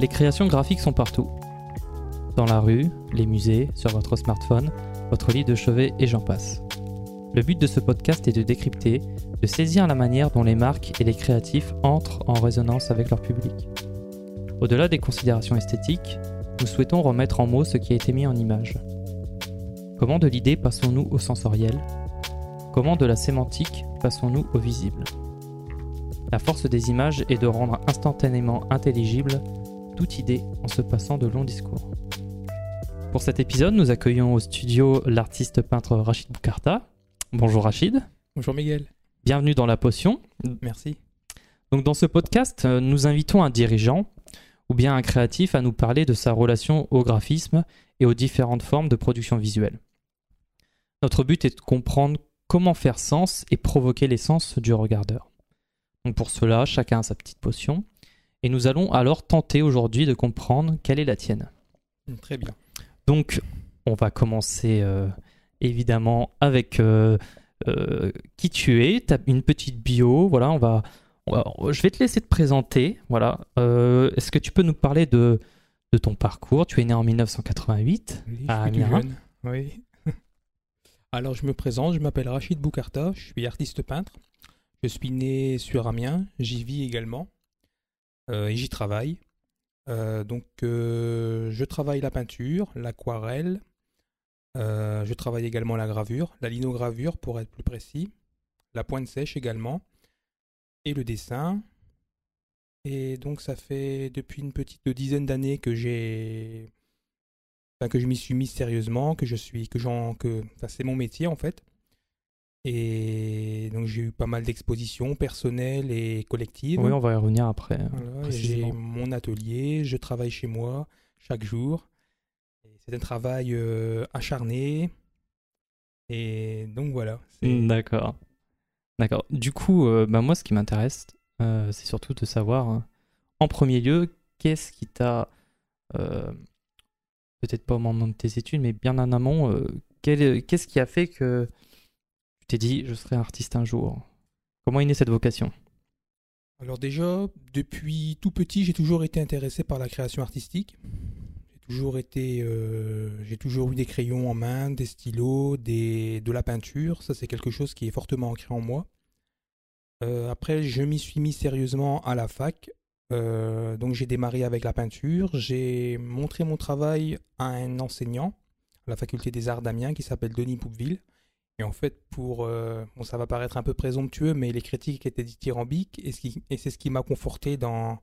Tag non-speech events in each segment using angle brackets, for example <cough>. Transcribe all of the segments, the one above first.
Les créations graphiques sont partout. Dans la rue, les musées, sur votre smartphone, votre lit de chevet et j'en passe. Le but de ce podcast est de décrypter, de saisir la manière dont les marques et les créatifs entrent en résonance avec leur public. Au-delà des considérations esthétiques, nous souhaitons remettre en mots ce qui a été mis en image. Comment de l'idée passons-nous au sensoriel? Comment de la sémantique passons-nous au visible? La force des images est de rendre instantanément intelligible toute idée en se passant de longs discours. Pour cet épisode, nous accueillons au studio l'artiste peintre Rachid Boukarta. Bonjour Rachid. Bonjour Miguel. Bienvenue dans La Potion. Merci. Donc dans ce podcast, euh, nous invitons un dirigeant ou bien un créatif à nous parler de sa relation au graphisme et aux différentes formes de production visuelle. Notre but est de comprendre comment faire sens et provoquer l'essence du regardeur. Donc pour cela, chacun a sa petite potion et nous allons alors tenter aujourd'hui de comprendre quelle est la tienne. Très bien. Donc on va commencer euh, évidemment avec euh, euh, qui tu es, tu as une petite bio, voilà, on va, on va- je vais te laisser te présenter, voilà. Est-ce que tu peux nous parler de, de ton parcours? Tu es né en 1988 Oui, tout Amiens. Oui. <laughs> Alors je me présente, je m'appelle Rachid Boukarta, je suis artiste peintre. Je suis né sur Amiens, j'y vis également et j'y travaille. Euh, donc euh, je travaille la peinture, l'aquarelle, euh, je travaille également la gravure, la linogravure pour être plus précis, la pointe sèche également, et le dessin. Et donc ça fait depuis une petite dizaine d'années que j'ai que je m'y suis mis sérieusement, que je suis, que j'en, que, enfin, c'est mon métier en fait. Et donc j'ai eu pas mal d'expositions personnelles et collectives. Oui, on va y revenir après. Voilà, précisément. j'ai mon atelier, je travaille chez moi chaque jour. C'est un travail euh, acharné. Et donc voilà. c'est- Mm, D'accord. D'accord. Du coup, euh, bah, moi, ce qui m'intéresse, euh, c'est surtout de savoir, euh, en premier lieu, qu'est-ce qui t'a, euh, peut-être pas au moment de tes études, mais bien en amont, euh, qu'est-ce qui a fait que t'es dit, je serai artiste un jour Comment est née cette vocation? Alors déjà, depuis tout petit, j'ai toujours été intéressé par la création artistique. J'ai toujours été, euh, j'ai toujours eu des crayons en main, des stylos, des, de la peinture. Ça, c'est quelque chose qui est fortement ancré en moi. Euh, après, je m'y suis mis sérieusement à la fac. Euh, donc, j'ai démarré avec la peinture. J'ai montré mon travail à un enseignant à la faculté des arts d'Amiens qui s'appelle Denis Poupeville. Et en fait, pour. euh, bon, ça va paraître un peu présomptueux, mais les critiques étaient dithyrambiques et, c'est ce qui m'a conforté dans.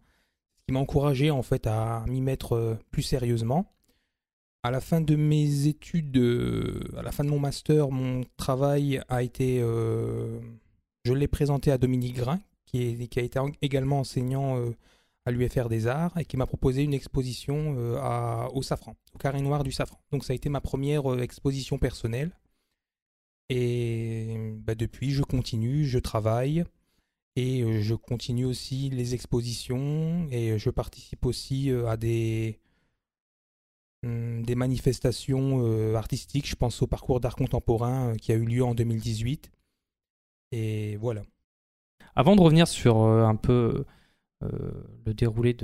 Ce qui m'a encouragé, en fait, à m'y mettre euh, plus sérieusement. À la fin de mes études, euh, à la fin de mon master, mon travail a été. je l'ai présenté à Dominique Grain, qui, est, qui a été en- également enseignant à l'UFR des Arts et qui m'a proposé une exposition au Safran, au Carré Noir du Safran. Donc ça a été ma première exposition personnelle. Et bah, depuis, je continue, je travaille et euh, je continue aussi les expositions et euh, je participe aussi euh, à des, hum, des manifestations artistiques. Je pense au parcours d'art contemporain qui a eu lieu en 2018. Et voilà. Avant de revenir sur un peu le déroulé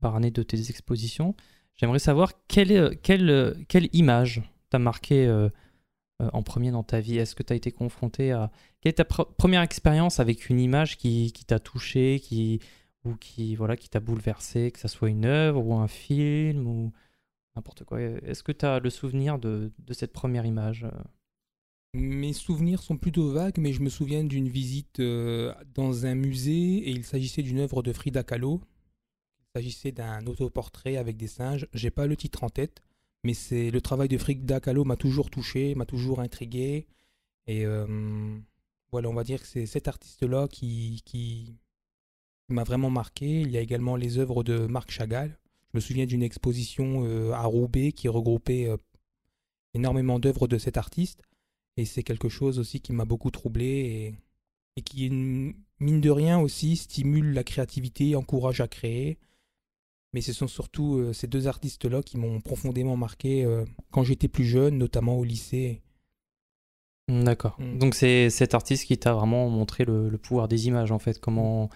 par année de tes expositions, j'aimerais savoir quelle, quelle, quelle image t'a marqué en premier dans ta vie? Est-ce que tu as été confronté à... Quelle est ta pr- première expérience avec une image qui, qui t'a touché qui, ou qui, voilà, qui t'a bouleversé, que ce soit une œuvre ou un film ou n'importe quoi? Est-ce que tu as le souvenir de, de cette première image? Euh Mes souvenirs sont plutôt vagues, mais je me souviens d'une visite euh, dans un musée et il s'agissait d'une œuvre de Frida Kahlo. Il s'agissait d'un autoportrait avec des singes. J'ai pas le titre en tête, mais c'est le travail de Frida Kahlo m'a toujours touché, m'a toujours intrigué. Et euh, voilà, on va dire que c'est cet artiste-là qui, qui m'a vraiment marqué. Il y a également les œuvres de Marc Chagall. Je me souviens d'une exposition euh, à Roubaix qui regroupait euh, énormément d'œuvres de cet artiste. Et c'est quelque chose aussi qui m'a beaucoup troublé et, et qui, mine de rien aussi, stimule la créativité, encourage à créer. Mais ce sont surtout euh, ces deux artistes-là qui m'ont profondément marqué euh, quand j'étais plus jeune, notamment au lycée. D'accord. Mm. Donc c'est cet artiste qui t'a vraiment montré le, le pouvoir des images en fait, comment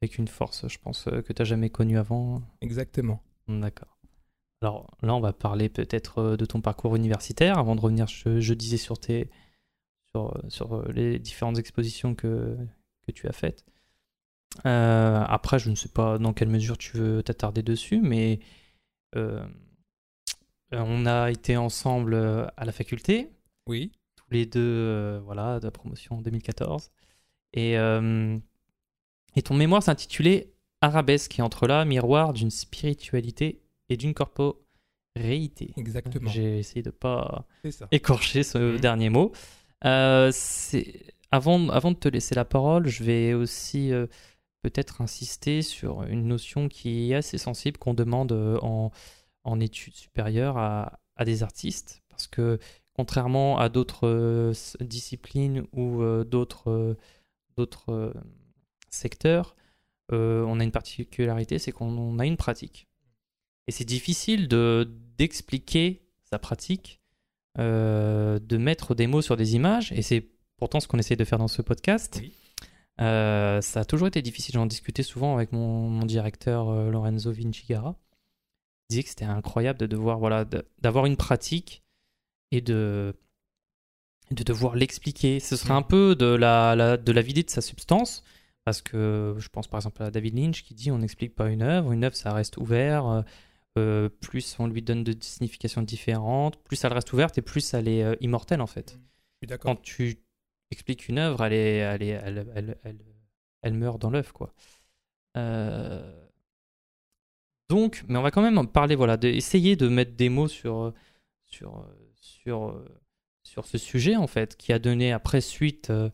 avec une force, je pense, euh, que t'as jamais connue avant. Exactement. D'accord. Alors là, on va parler peut-être de ton parcours universitaire avant de revenir, je, je disais, sur, tes, sur, sur les différentes expositions que, que tu as faites. Euh, après, je ne sais pas dans quelle mesure tu veux t'attarder dessus, mais euh, on a été ensemble euh, à la faculté. Oui. Tous les deux, euh, voilà, de la promotion 2014. Et, euh, et ton mémoire s'intitulait Arabesque et entre là, miroir d'une spiritualité et d'une corporéité. Exactement. J'ai essayé de pas C'est ça. écorcher ce Mhm. dernier mot. Euh, c'est- avant, avant de te laisser la parole, je vais aussi euh, peut-être insister sur une notion qui est assez sensible qu'on demande euh, en, en études supérieures à, à des artistes. Parce que contrairement à d'autres euh, disciplines ou euh, d'autres secteurs, on a une particularité, c'est qu'on a une pratique. Et c'est difficile de d'expliquer sa pratique, de mettre des mots sur des images, et c'est pourtant ce qu'on essaie de faire dans ce podcast. Oui. Euh, ça a toujours été difficile, j'en discutais souvent avec mon, mon directeur euh, Lorenzo Vincigara. Il disait que c'était incroyable de devoir, voilà, de- d'avoir une pratique et de, de devoir l'expliquer. Ce serait Mm. un peu de la, la- de la vider de sa substance, parce que je pense par exemple à David Lynch qui dit on n'explique pas une œuvre, une œuvre ça reste ouvert, euh, euh, plus on lui donne de significations différentes, plus elle reste ouverte et plus elle est immortelle en fait. D'accord. Quand tu expliques une œuvre, elle, elle meurt dans l'œuf quoi. Euh, Donc, mais on va quand même en parler, voilà, d'essayer de mettre des mots sur, sur, sur, sur ce sujet en fait, qui a donné après suite, euh,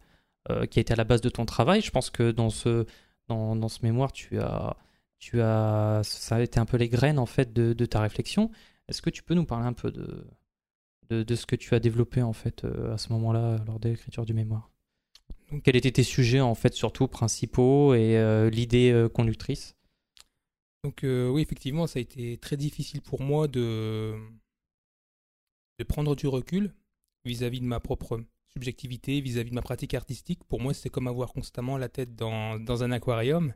euh, qui a été à la base de ton travail. Je pense que dans ce, dans, dans ce mémoire, tu as, tu as, ça a été un peu les graines en fait de, de ta réflexion. Est-ce que tu peux nous parler un peu de, de, de ce que tu as développé en fait euh, à ce moment-là lors de l'écriture du mémoire Donc- Quels étaient tes sujets en fait surtout principaux et euh, l'idée euh, conductrice? Donc euh, oui, effectivement, ça a été très difficile pour moi de, de prendre du recul vis-à-vis de ma propre subjectivité, vis-à-vis de ma pratique artistique. Pour moi, c'est comme avoir constamment la tête dans, dans un aquarium.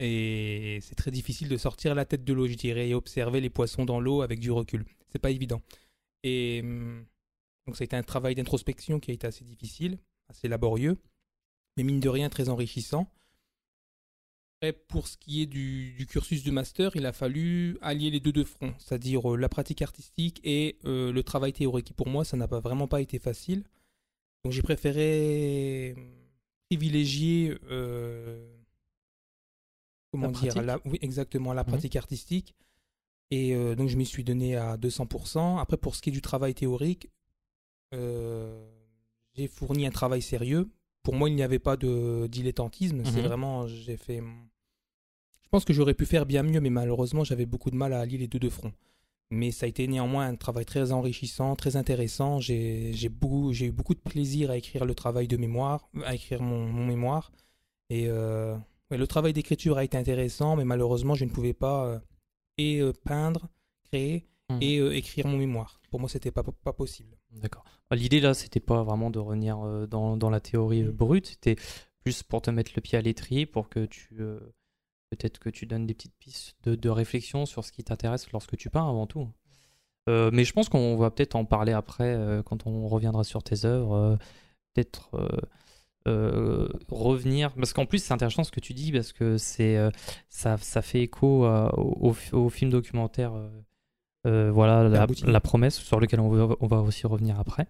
Et c'est très difficile de sortir la tête de l'eau, je dirais, et observer les poissons dans l'eau avec du recul. C'est pas évident. Et hum, donc ça a été un travail d'introspection qui a été assez difficile, assez laborieux, mais mine de rien très enrichissant. Après, pour ce qui est du, du cursus de master, il a fallu allier les deux de front, c'est-à-dire euh, la pratique artistique et euh, le travail théorique. Et pour moi, ça n'a pas vraiment pas été facile. Donc j'ai préféré hum, privilégier euh, comment La dire pratique la, oui exactement la Mhm. pratique artistique et euh, donc je m'y suis donné à 200%. Après pour ce qui est du travail théorique, euh, j'ai fourni un travail sérieux. Pour moi, il n'y avait pas de dilettantisme. C'est Mhm. vraiment j'ai fait. Je pense que j'aurais pu faire bien mieux, mais malheureusement, j'avais beaucoup de mal à allier les deux de front. Mais ça a été néanmoins un travail très enrichissant, très intéressant. J'ai beaucoup, eu beaucoup de plaisir à écrire le travail de mémoire, à écrire mon, mon mémoire. Et euh, ouais, le travail d'écriture a été intéressant, mais malheureusement, je ne pouvais pas et euh, peindre, créer Mhm. et euh, écrire mon mémoire. Pour moi, c'était pas, pas possible. D'accord. Bah, L'idée là, c'était pas vraiment de revenir euh, dans, dans la théorie Mm. brute, c'était plus pour te mettre le pied à l'étrier, pour que tu peut-être que tu donnes des petites pistes de, de réflexion sur ce qui t'intéresse lorsque tu peins avant tout. Euh, mais je pense qu'on va peut-être en parler après euh, quand on reviendra sur tes œuvres. euh, peut-être euh, euh, revenir parce qu'en plus c'est intéressant ce que tu dis parce que c'est euh, ça, ça fait écho à- au, au- film documentaire euh, euh, voilà la, promesse sur lequel on va, on va aussi revenir après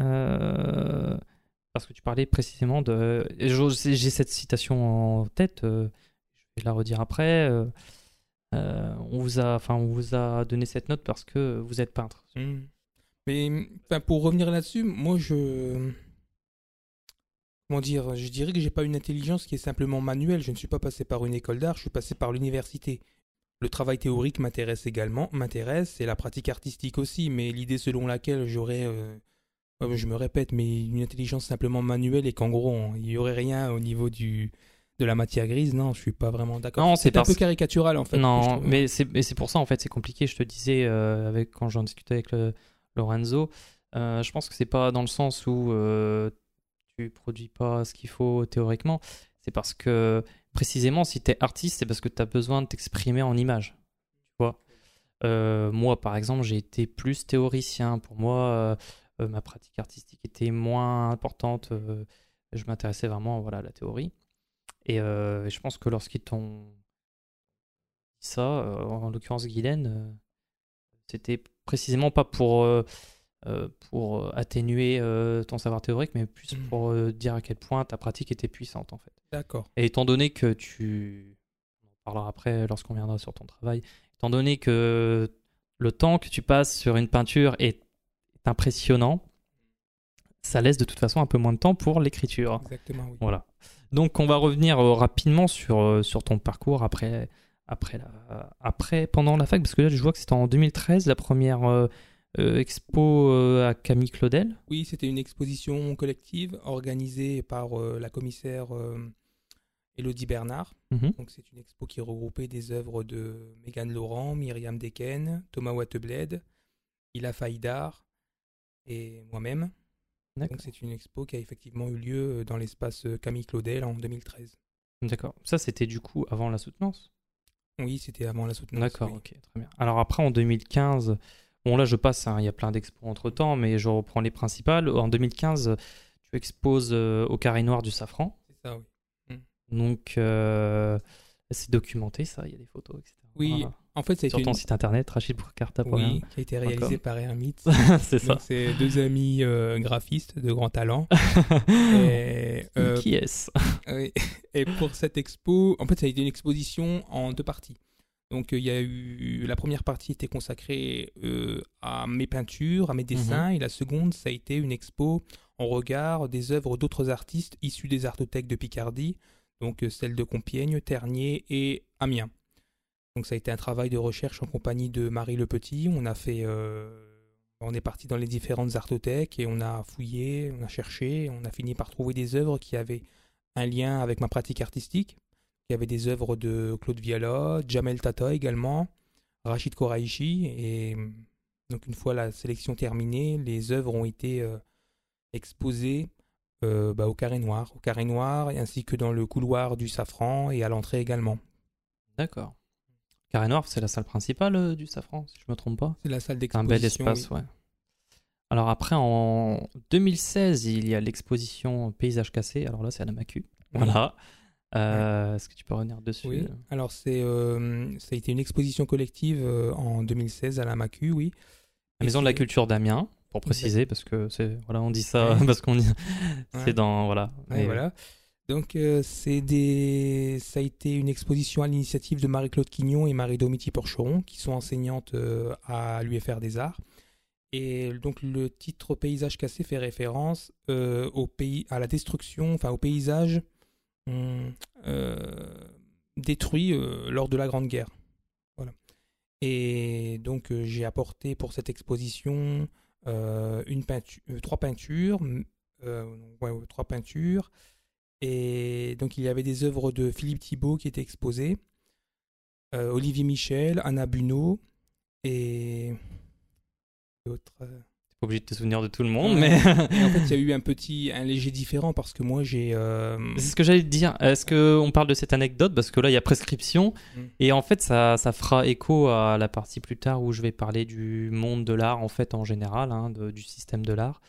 Euh, parce que tu parlais précisément de j'ai cette citation en tête euh, je vais la redire après euh, euh, on vous a enfin on vous a donné cette note parce que vous êtes peintre Mm. Mais pour revenir là-dessus, moi je. Comment dire Je dirais que j'ai pas une intelligence qui est simplement manuelle. Je ne suis pas passé par une école d'art, je suis passé par l'université. Le travail théorique m'intéresse également, m'intéresse, et la pratique artistique aussi, mais l'idée selon laquelle j'aurais. euh, je me répète, mais une intelligence simplement manuelle et qu'en gros, il n'y aurait rien au niveau du, de la matière grise, non, je suis pas vraiment d'accord. Non, c'est un parce peu caricatural en fait. Non, mais c'est mais c'est pour ça en fait, c'est compliqué. Je te disais euh, avec quand j'en discutais avec le- Lorenzo, euh, je pense que c'est pas dans le sens où euh, tu produis pas ce qu'il faut théoriquement. C'est parce que précisément, si tu es artiste, c'est parce que tu as besoin de t'exprimer en image. Tu Euh, moi, par exemple, j'ai été plus théoricien. Pour moi, euh, euh, ma pratique artistique était moins importante. je m'intéressais vraiment voilà, à la théorie. Et je pense que lorsqu'ils t'ont dit ça, en l'occurrence Guylaine, c'était précisément pas pour, euh, euh, pour atténuer euh, ton savoir théorique, mais plus Mhm. pour euh, dire à quel point ta pratique était puissante en fait. D'accord. Et étant donné que tu. On en parlera après lorsqu'on viendra sur ton travail. Étant donné que le temps que tu passes sur une peinture est impressionnant, ça laisse de toute façon un peu moins de temps pour l'écriture. Exactement, oui. Voilà. Donc on va revenir euh, rapidement sur, euh, sur ton parcours après, après, la, après, pendant la fac, parce que là je vois que c'était en 2013 la première euh, euh, expo euh, à Camille Claudel? Oui, c'était une exposition collective organisée par euh, la commissaire euh, Elodie Bernard. Mhm. Donc c'est une expo qui regroupait des œuvres de Megan Laurent, Myriam Deken, Thomas Wattebled, Ila Faïdar et moi-même. Donc c'est une expo qui a effectivement eu lieu euh, dans l'espace euh, Camille Claudel en 2013. D'accord. Ça c'était du coup avant la soutenance? Oui, c'était avant la soutenance. D'accord, oui. ok, très bien. Alors après, en 2015, bon là je passe, hein, il y a plein d'expos entre temps, mais je reprends les principales. En 2015, tu exposes euh, au Carré Noir du Safran. C'est ça, oui. Donc euh, c'est documenté ça, il y a des photos, etc. Oui, Voilà. En fait, a Sur ton une... site internet, rachidbourcarta.com. oui, qui a été réalisé par Hermite. <laughs> c'est ça. C'est deux amis euh, graphistes de grand talent. <laughs> et, Qui est-ce? Et pour cette expo, en fait, ça a été une exposition en deux parties. Donc, euh, il y a eu la première partie était consacrée euh, à mes peintures, à mes dessins, et la seconde, ça a été une expo en regard des œuvres d'autres artistes issus des artothèques de Picardie, donc euh, celles de Compiègne, Ternier et Amiens. Donc, ça a été un travail de recherche en compagnie de Marie Le Petit. On a fait, euh, on est parti dans les différentes artothèques et on a fouillé, on a cherché, on a fini par trouver des œuvres qui avaient un lien avec ma pratique artistique. Il y avait des œuvres de Claude Viala, Jamel Tata également, Rachid Koraïchi. Et donc, une fois la sélection terminée, les œuvres ont été euh, exposées euh, bah, au Carré Noir. Au Carré Noir, ainsi que dans le couloir du Safran et à l'entrée également. D'accord. Carré Noir, c'est la salle principale euh, du Safran, si je me trompe pas. C'est la salle C'est un d'exposition. bel espace, oui. ouais. Alors après, en 2016, il y a l'exposition Paysage cassé. Alors là, c'est à la Macu. Oui. Euh, Est-ce que tu peux revenir dessus? Oui. Alors, c'est, euh, ça a été une exposition collective euh, en 2016 à la Macu, oui. La Maison de la Culture d'Amiens, pour préciser, parce que c'est voilà, on dit ça Ouais. <laughs> parce qu'on dit c'est Ouais. dans voilà. Ouais, Et- voilà. Donc, c'est des... ça a été une exposition à l'initiative de Marie-Claude Quignon et Marie Domiti Porcheron, qui sont enseignantes à l'UFR des Arts. Et donc, le titre Paysage cassé fait référence au pays, à la destruction, enfin au paysage détruit euh, lors de la Grande Guerre. Voilà. Et donc, euh, j'ai apporté pour cette exposition euh, une peinture, euh, trois peintures, euh, trois peintures. Et donc, il y avait des œuvres de Philippe Thibault qui étaient exposées, euh, Olivier Michel, Anna Bunot et d'autres. Pas obligé de te souvenir de tout le monde, mais Et en fait, il y a <laughs> eu un petit, un léger différent parce que moi, j'ai. euh, c'est ce que j'allais te dire. Est-ce que on parle de cette anecdote? Parce que là il y a prescription Mm. et en fait ça, ça fera écho à la partie plus tard où je vais parler du monde de l'art en fait en général, hein, de- du système de l'art.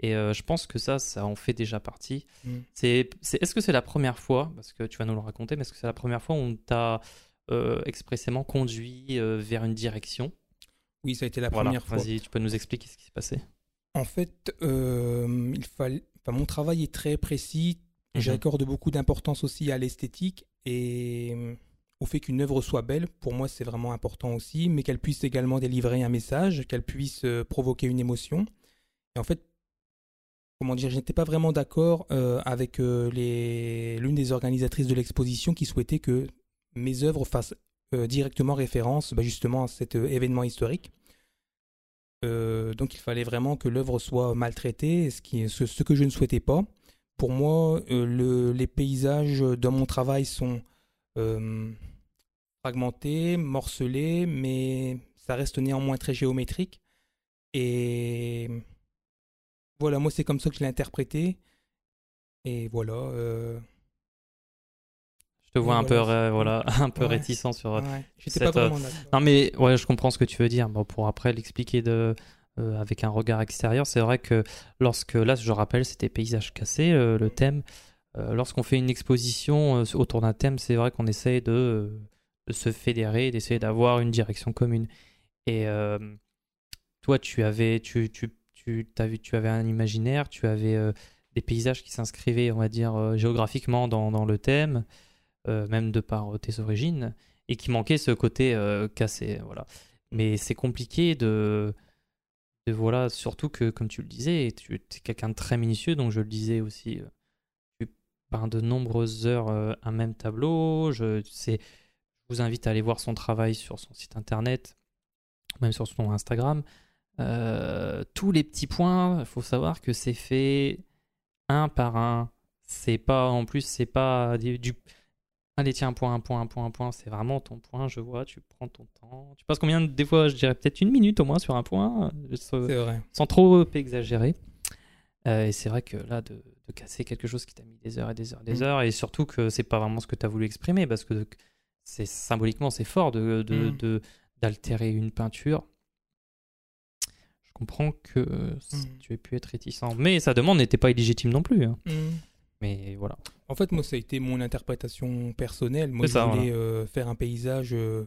Et euh, je pense que ça, ça en fait déjà partie. Mm. C'est, est-ce que c'est la première fois, parce que tu vas nous le raconter, mais est-ce que c'est la première fois où on t'a euh, expressément conduit vers une direction? Oui, ça a été la Voilà, première fois. vas-y, tu peux nous expliquer ce qui s'est passé En fait, euh, il fallait. Enfin, mon travail est très précis. Mhm. J'accorde beaucoup d'importance aussi à l'esthétique et euh, au fait qu'une œuvre soit belle. Pour moi, c'est vraiment important aussi, mais qu'elle puisse également délivrer un message, qu'elle puisse euh, provoquer une émotion. Et en fait, comment dire, je n'étais pas vraiment d'accord euh, avec euh, les l'une des organisatrices de l'exposition qui souhaitait que mes œuvres fassent directement référence bah, justement à cet euh, événement historique. Euh, donc il fallait vraiment que l'œuvre soit maltraitée, ce, que je ne souhaitais pas. Pour moi, euh, le- les paysages dans mon travail sont euh, fragmentés, morcelés, mais ça reste néanmoins très géométrique. Et voilà, moi c'est comme ça que je l'ai interprété. Et voilà. euh, te vois un peu, voilà. <laughs> un peu Ouais. réticent sur. Ouais, cette, pas vraiment. Non mais ouais, je comprends ce que tu veux dire. Bon, pour après l'expliquer de euh, avec un regard extérieur, c'est vrai que lorsque là, je rappelle, c'était paysage cassé euh, le thème. Euh, Lorsqu'on fait une exposition autour d'un thème, c'est vrai qu'on essaye de, de se fédérer, d'essayer d'avoir une direction commune. Et toi, tu avais, tu, tu, tu, t'as vu, tu avais un imaginaire, tu avais des paysages qui s'inscrivaient, on va dire, géographiquement dans, dans le thème, même de par euh, tes origines, et qui manquait ce côté euh, cassé. Voilà. Mais c'est compliqué de, de. Voilà, surtout que, comme tu le disais, tu es quelqu'un de très minutieux, donc je le disais aussi. euh, tu peins de nombreuses heures euh, un même tableau. Je, je vous invite à aller voir son travail sur son site internet, même sur son Instagram. Euh, tous les petits points, il faut savoir que c'est fait un par un. C'est pas, en plus, c'est pas du. Allez, tiens, un point, un point, un point, un point. C'est vraiment ton point, je vois, tu prends ton temps. Tu passes combien de- Des fois, je dirais peut-être une minute au moins sur un point, euh, sans- C'est vrai. sans trop exagérer. Euh, et c'est vrai que là, de, de casser quelque chose qui t'a mis des heures et des heures et des Mm. heures, et surtout que c'est pas vraiment ce que tu as voulu exprimer, parce que c'est symboliquement, c'est fort de, de, Mm. de- d'altérer une peinture. Je comprends que Mm. tu aies pu être réticent, mais sa demande n'était pas illégitime non plus. hein. Mais voilà. En fait, moi, ça a été mon interprétation personnelle. Moi, je ça, voulais euh, faire un paysage, euh,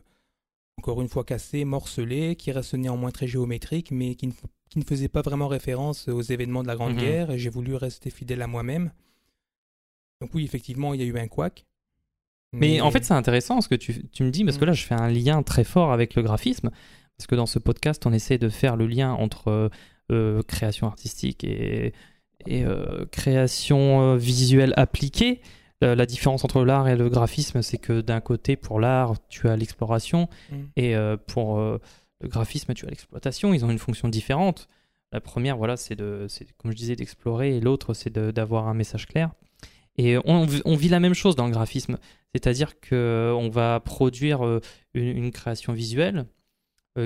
encore une fois cassé, morcelé, qui reste néanmoins très géométrique, mais qui ne, f- qui ne faisait pas vraiment référence aux événements de la Grande Mhm. Guerre. Et j'ai voulu rester fidèle à moi-même. Donc oui, effectivement, il y a eu un couac. Mais en fait, c'est intéressant ce que tu, tu me dis, parce que Mm. là, je fais un lien très fort avec le graphisme, parce que dans ce podcast, on essaie de faire le lien entre euh, création artistique et, et euh, création euh, visuelle appliquée. Euh, la différence entre l'art et le graphisme, c'est que d'un côté, pour l'art, tu as l'exploration, Mm. et pour le graphisme, tu as l'exploitation. Ils ont une fonction différente. La première, voilà, c'est de, comme je disais, d'explorer, et l'autre, c'est d'avoir un message clair. Et on, on vit la même chose dans le graphisme, c'est-à-dire que on va produire une, une création visuelle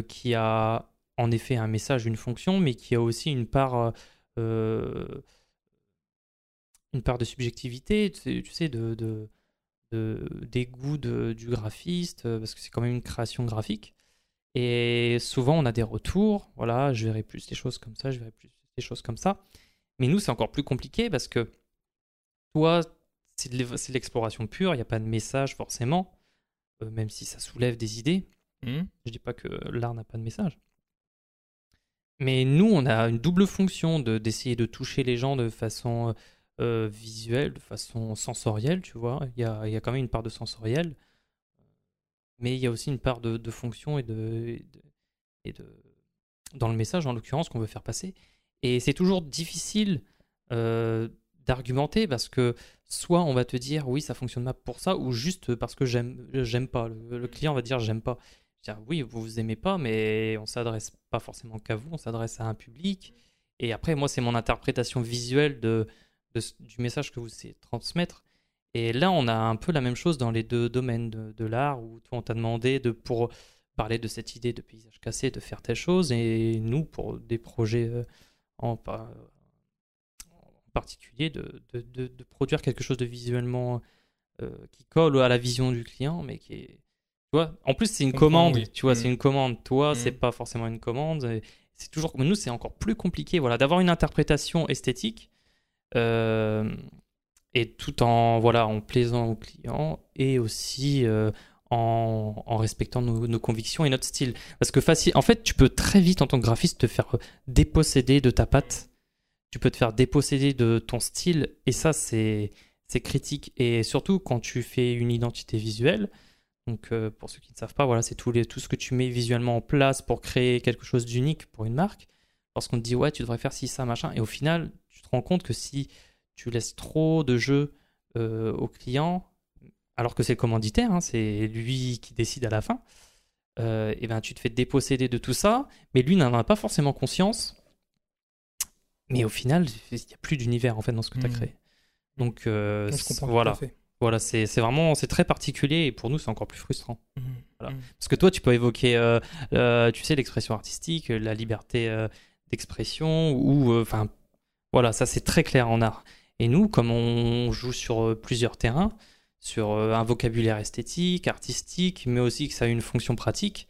qui a en effet un message, une fonction, mais qui a aussi une part, une part de subjectivité, tu sais- de, de, de- des goûts de- du graphiste, euh, parce que c'est quand même une création graphique. Et souvent, on a des retours. Voilà, je verrai plus des choses comme ça, je verrai plus des choses comme ça. Mais nous, c'est encore plus compliqué parce que toi, c'est de l'exploration pure, il n'y a pas de message forcément, euh, même si ça soulève des idées. Mm. Je dis pas que l'art n'a pas de message. Mais nous, on a une double fonction de d'essayer de toucher les gens de façon euh, visuelle, de façon sensorielle, tu vois. Il y a, il y a quand même une part de sensoriel, mais il y a aussi une part de, de fonction et de, et de, et de- dans le message, en l'occurrence, qu'on veut faire passer. Et c'est toujours difficile euh, d'argumenter parce que soit on va te dire oui, ça fonctionne pas pour ça, ou juste parce que j'aime j'aime pas. Le, le client va dire j'aime pas. Oui, vous vous aimez pas, mais on s'adresse pas forcément qu'à vous, on s'adresse à un public. Et après, moi, c'est mon interprétation visuelle de, du message que vous essayez de transmettre. Et là, on a un peu la même chose dans les deux domaines de, l'art, où toi, on t'a demandé de, pour parler de cette idée de paysage cassé, de faire telle chose, et nous, pour des projets euh, en, pa- en particulier, de- de produire quelque chose de visuellement euh, qui colle à la vision du client, mais qui est. Tu vois, en plus, c'est une commande, oui. tu vois, Mm. c'est une commande. Toi, Mm. c'est pas forcément une commande. C'est toujours. Nous, c'est encore plus compliqué, voilà, d'avoir une interprétation esthétique. euh, et tout en voilà en plaisant aux clients et aussi euh, en, en respectant nos, nos convictions et notre style parce que facile en fait tu peux très vite en tant que graphiste te faire déposséder de ta patte tu peux te faire déposséder de ton style et ça c'est c'est critique et surtout quand tu fais une identité visuelle donc euh, pour ceux qui ne savent pas voilà c'est tout les tout ce que tu mets visuellement en place pour créer quelque chose d'unique pour une marque lorsqu'on te dit ouais tu devrais faire ci ça machin et au final tu te rends compte que si tu laisses trop de jeu euh, au client, alors que c'est le commanditaire, hein, c'est lui qui décide à la fin, euh, et ben tu te fais déposséder de tout ça, mais lui n'en a pas forcément conscience. Mais au final, il n'y a plus d'univers en fait dans ce que tu as Mhm. créé. Donc euh, je comprends tout voilà, à fait. Voilà, c'est vraiment c'est très particulier et pour nous c'est encore plus frustrant. Mhm. Voilà. Mhm. Parce que toi, tu peux évoquer, euh, euh, tu sais, l'expression artistique, la liberté euh, d'expression, ou, enfin, voilà, ça c'est très clair en art. Et nous, comme on joue sur plusieurs terrains, sur un vocabulaire esthétique, artistique, mais aussi que ça a une fonction pratique.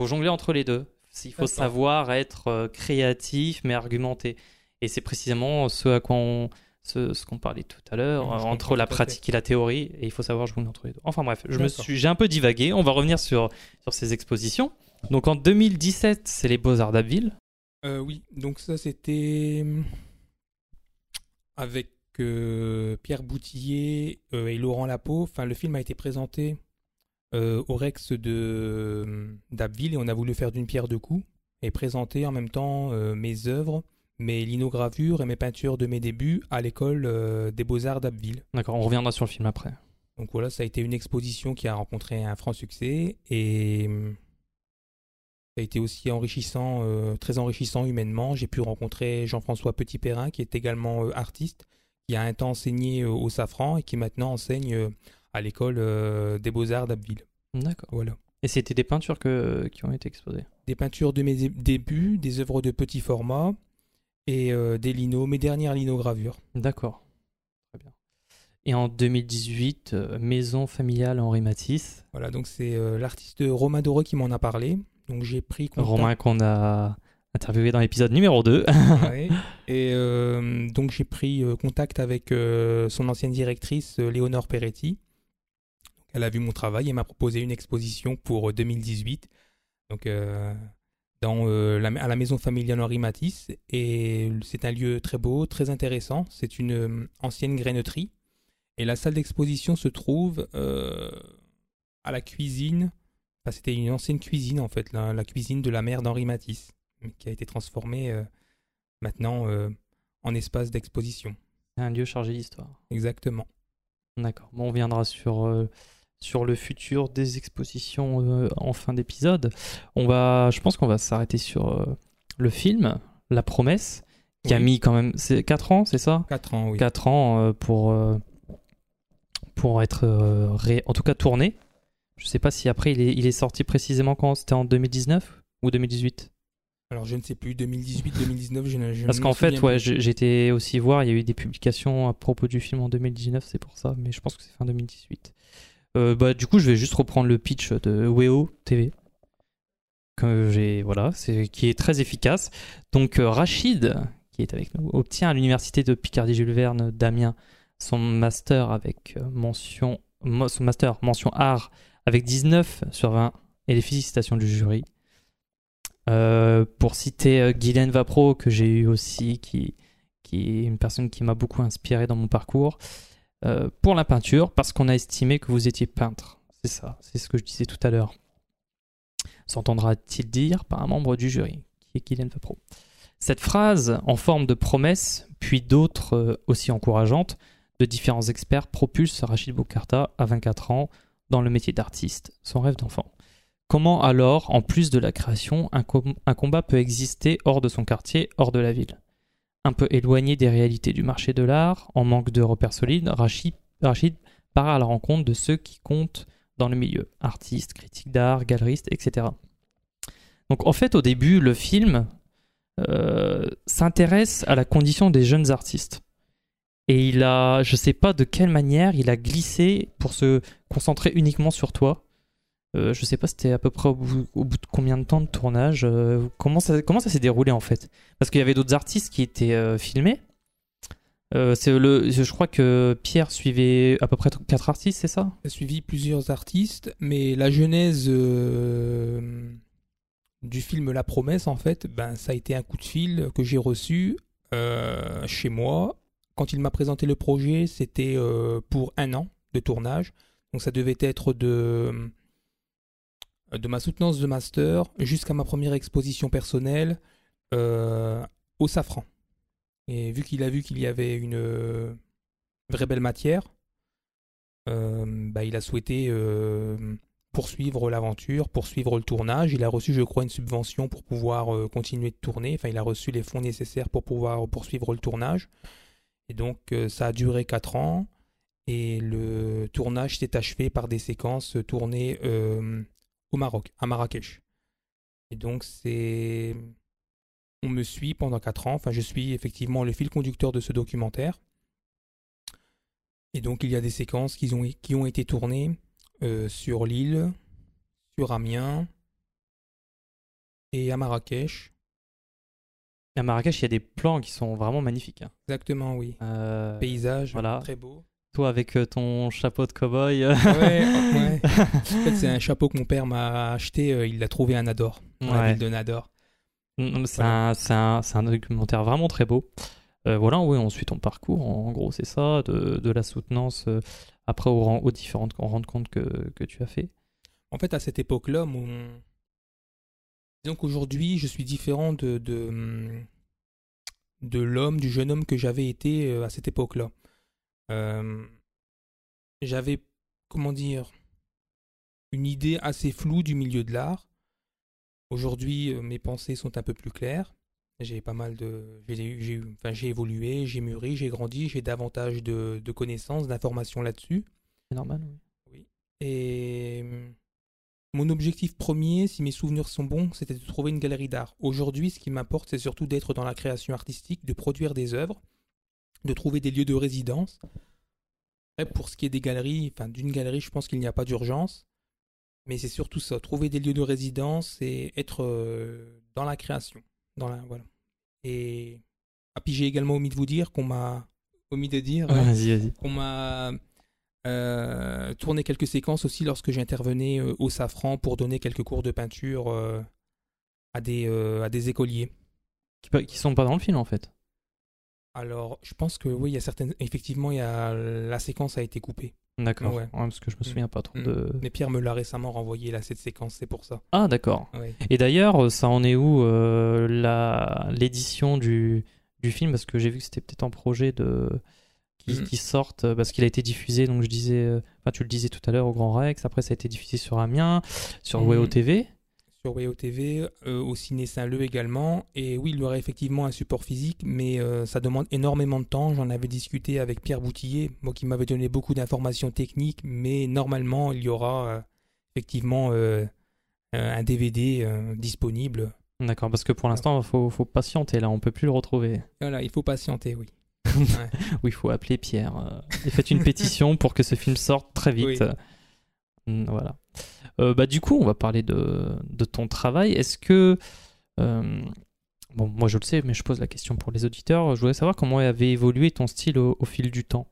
Il faut jongler entre les deux. Il faut savoir être créatif, mais argumenté. Et c'est précisément ce à quoi on, ce, ce qu'on parlait tout à l'heure, entre la pratique et la théorie, et il faut savoir jouer entre les deux. Enfin bref, je me suis, j'ai un peu divagué. On va revenir sur, sur ces expositions. Donc en 2017, c'est les Beaux-Arts d'Abbeville. Euh, oui, donc ça c'était avec euh, Pierre Boutillier euh, et Laurent Lapeau. Enfin, le film a été présenté euh, au Rex de d'Abbeville et on a voulu faire d'une pierre deux coups et présenter en même temps mes œuvres, mes linogravures et mes peintures de mes débuts à l'école euh, des Beaux-Arts d'Abbeville. D'accord, on reviendra sur le film après. Donc voilà, ça a été une exposition qui a rencontré un franc succès et hum, ça a été aussi enrichissant, euh, très enrichissant humainement. J'ai pu rencontrer Jean-François Petit-Perrin, qui est également euh, artiste, qui a un temps enseigné au Safran et qui maintenant enseigne à l'école des Beaux-Arts d'Abbeville. D'accord. Voilà. Et c'était des peintures que, qui ont été exposées? Des peintures de mes dé- débuts, des œuvres de petit format et euh, des linos, mes dernières linogravures. D'accord. Très bien. Et en 2018, euh, Maison familiale Henri Matisse. Voilà, donc c'est euh, l'artiste Romain Doreux qui m'en a parlé. Donc j'ai pris contact. Romain qu'on a interviewé dans l'épisode numéro 2. <laughs> Ouais. <laughs> Et donc j'ai pris contact avec son ancienne directrice, Léonore Peretti. Elle a vu mon travail et m'a proposé une exposition pour euh, 2018. Donc dans, euh, la, à la maison familiale Henri Matisse. Et c'est un lieu très beau, très intéressant. C'est une euh, ancienne graineterie. Et la salle d'exposition se trouve euh, à la cuisine. Enfin, c'était une ancienne cuisine en fait, la, la cuisine de la mère d'Henri Matisse, qui a été transformée euh, maintenant en espace d'exposition. Un lieu chargé d'histoire. Exactement. D'accord. Bon, on viendra sur, sur le futur des expositions euh, en fin d'épisode. On va, je pense qu'on va s'arrêter sur euh, le film, La Promesse, qui a mis quand même 4 ans, c'est ça? 4 ans, oui. 4 ans euh, pour, pour être ré- en tout cas tourné. Je sais pas si après il est, il est sorti précisément quand? C'était en 2019 ou 2018 Alors je ne sais plus, 2018, 2019, je ne je Parce ne qu'en fait, ouais, j'étais aussi voir, il y a eu des publications à propos du film en 2019, c'est pour ça, mais je pense que c'est fin 2018. Euh, bah, du coup, je vais juste reprendre le pitch de WEO TV, que j'ai, voilà, c'est, qui est très efficace. Donc, euh, Rachid, qui est avec nous, obtient à l'université de Picardie-Jules Verne d'Amiens son master avec euh, mention, son master mention art avec 19 sur 20 et les félicitations du jury. Pour citer Guylaine Vapro, que j'ai eu aussi, qui, qui est une personne qui m'a beaucoup inspiré dans mon parcours, euh, pour la peinture, parce qu'on a estimé que vous étiez peintre. C'est ça, c'est ce que je disais tout à l'heure. S'entendra-t-il dire par un membre du jury, qui est Guylaine Vapro. Cette phrase, en forme de promesse, puis d'autres euh, aussi encourageantes, de différents experts, propulse Rachid Boukarta, à 24 ans, dans le métier d'artiste, son rêve d'enfant. Comment alors, en plus de la création, un combat peut exister hors de son quartier, hors de la ville? Un peu éloigné des réalités du marché de l'art, en manque de repères solides, Rachid, part à la rencontre de ceux qui comptent dans le milieu, artistes, critiques d'art, galeristes, etc. Donc en fait, au début, le film euh, s'intéresse à la condition des jeunes artistes. Et il a, je sais pas de quelle manière, il a glissé pour se concentrer uniquement sur toi. Euh, je sais pas, c'était à peu près au bout, de combien de temps de tournage. euh, comment ça, s'est déroulé en fait? Parce qu'il y avait d'autres artistes qui étaient euh, filmés. Euh, c'est le, je crois que Pierre suivait à peu près quatre artistes, c'est ça? J'ai suivi plusieurs artistes, mais la genèse du film La Promesse, en fait, ben, ça a été un coup de fil que j'ai reçu chez moi. Quand il m'a présenté le projet, c'était pour un an de tournage. Donc ça devait être de, de ma soutenance de master jusqu'à ma première exposition personnelle euh, au Safran. Et vu qu'il a vu qu'il y avait une euh, vraie belle matière, euh, bah, il a souhaité euh, poursuivre l'aventure, poursuivre le tournage. Il a reçu, je crois, une subvention pour pouvoir euh, continuer de tourner. Enfin, il a reçu les fonds nécessaires pour pouvoir poursuivre le tournage. Et donc, euh, ça a duré 4 ans. Et le tournage s'est achevé par des séquences tournées euh, au Maroc, à Marrakech. Et donc, c'est. On me suit pendant 4 ans. Enfin, je suis effectivement le fil conducteur de ce documentaire. Et donc il y a des séquences qui ont, qui ont été tournées euh, sur l'île, sur Amiens et à Marrakech. À Marrakech, il y a des plans qui sont vraiment magnifiques. hein. Exactement, oui. Euh, Paysage, voilà. très beau. Toi avec euh, ton chapeau de cow-boy. Ouais, <laughs> ouais. En fait, c'est un chapeau que mon père m'a acheté. euh, il l'a trouvé à Nador, dans la ville de Nador. Mm, C'est Voilà. un, c'est un- un documentaire vraiment très beau. Euh, voilà, oui, on suit ton parcours, en gros, c'est ça, de, de la soutenance euh, après aux, ren- aux différentes rencontres que, que tu as fait. En fait, à cette époque-là, mon... disons qu'aujourd'hui, je suis différent de, de, hum, de l'homme, du jeune homme que j'avais été à cette époque-là. Euh, J'avais, comment dire, une idée assez floue du milieu de l'art. Aujourd'hui, euh, mes pensées sont un peu plus claires. J'ai pas mal de. J'ai enfin, évolué, j'ai mûri, j'ai grandi, j'ai davantage de, de connaissances, d'informations là-dessus. C'est normal, oui. Et hum, mon objectif premier, si mes souvenirs sont bons, c'était de trouver une galerie d'art. Aujourd'hui, ce qui m'importe, c'est surtout d'être dans la création artistique, de produire des œuvres, de trouver des lieux de résidence. Après, pour ce qui est des galeries, enfin d'une galerie, je pense qu'il n'y a pas d'urgence. Mais c'est surtout ça, trouver des lieux de résidence et être euh, dans la création. Dans la, voilà. Et ah, puis j'ai également omis de vous dire qu'on m'a omis de dire hein, Vas-y, vas-y. on m'a euh, tourné quelques séquences aussi lorsque j'intervenais euh, au Safran pour donner quelques cours de peinture à, des, à des écoliers. Qui, qui sont pas dans le film en fait. Alors, je pense que oui, il y a certaines. Effectivement, il y a... la séquence a été coupée. D'accord. Ouais. Ouais, parce que je me souviens pas trop Mm. de. Mais Pierre me l'a récemment renvoyé là, cette séquence, c'est pour ça. Ah, d'accord. Ouais. Et d'ailleurs, ça en est où euh, la l'édition du, du film? Parce que j'ai vu que c'était peut-être en projet de qui, euh, parce qu'il a été diffusé. Donc je disais, euh, enfin tu le disais tout à l'heure au Grand Rex. Après ça a été diffusé sur Amiens, sur Mhm. WEO TV. Sur WEO TV, euh, au Ciné Saint-Leu également. Et oui, il y aurait effectivement un support physique, mais euh, ça demande énormément de temps. J'en avais discuté avec Pierre Boutillier, moi qui m'avait donné beaucoup d'informations techniques, mais normalement, il y aura euh, effectivement un DVD disponible. D'accord, parce que pour l'instant, il faut, faut patienter là, on peut plus le retrouver. Voilà, il faut patienter, oui. <laughs> Oui, il faut appeler Pierre. et faites une <laughs> pétition pour que ce film sorte très vite. Oui. Mm, Voilà. Euh, bah, du coup, on va parler de, de ton travail. Est-ce que. euh, bon, moi je le sais, mais je pose la question pour les auditeurs. Je voudrais savoir comment avait évolué ton style au, au fil du temps.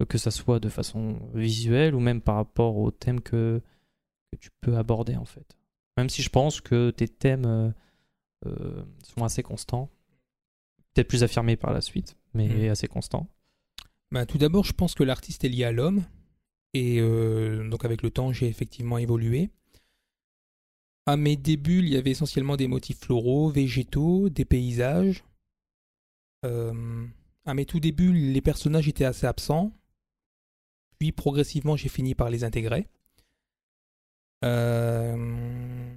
Euh, Que ça soit de façon visuelle ou même par rapport aux thèmes que, que tu peux aborder en fait. Même si je pense que tes thèmes euh, sont assez constants. Peut-être plus affirmés par la suite, mais Mm. assez constants. Bah, tout d'abord, je pense que l'artiste est lié à l'homme. Et euh, donc, avec le temps, j'ai effectivement évolué. À mes débuts, il y avait essentiellement des motifs floraux, végétaux, des paysages. Euh, à mes tout débuts, les personnages étaient assez absents. Puis, progressivement, j'ai fini par les intégrer. Euh,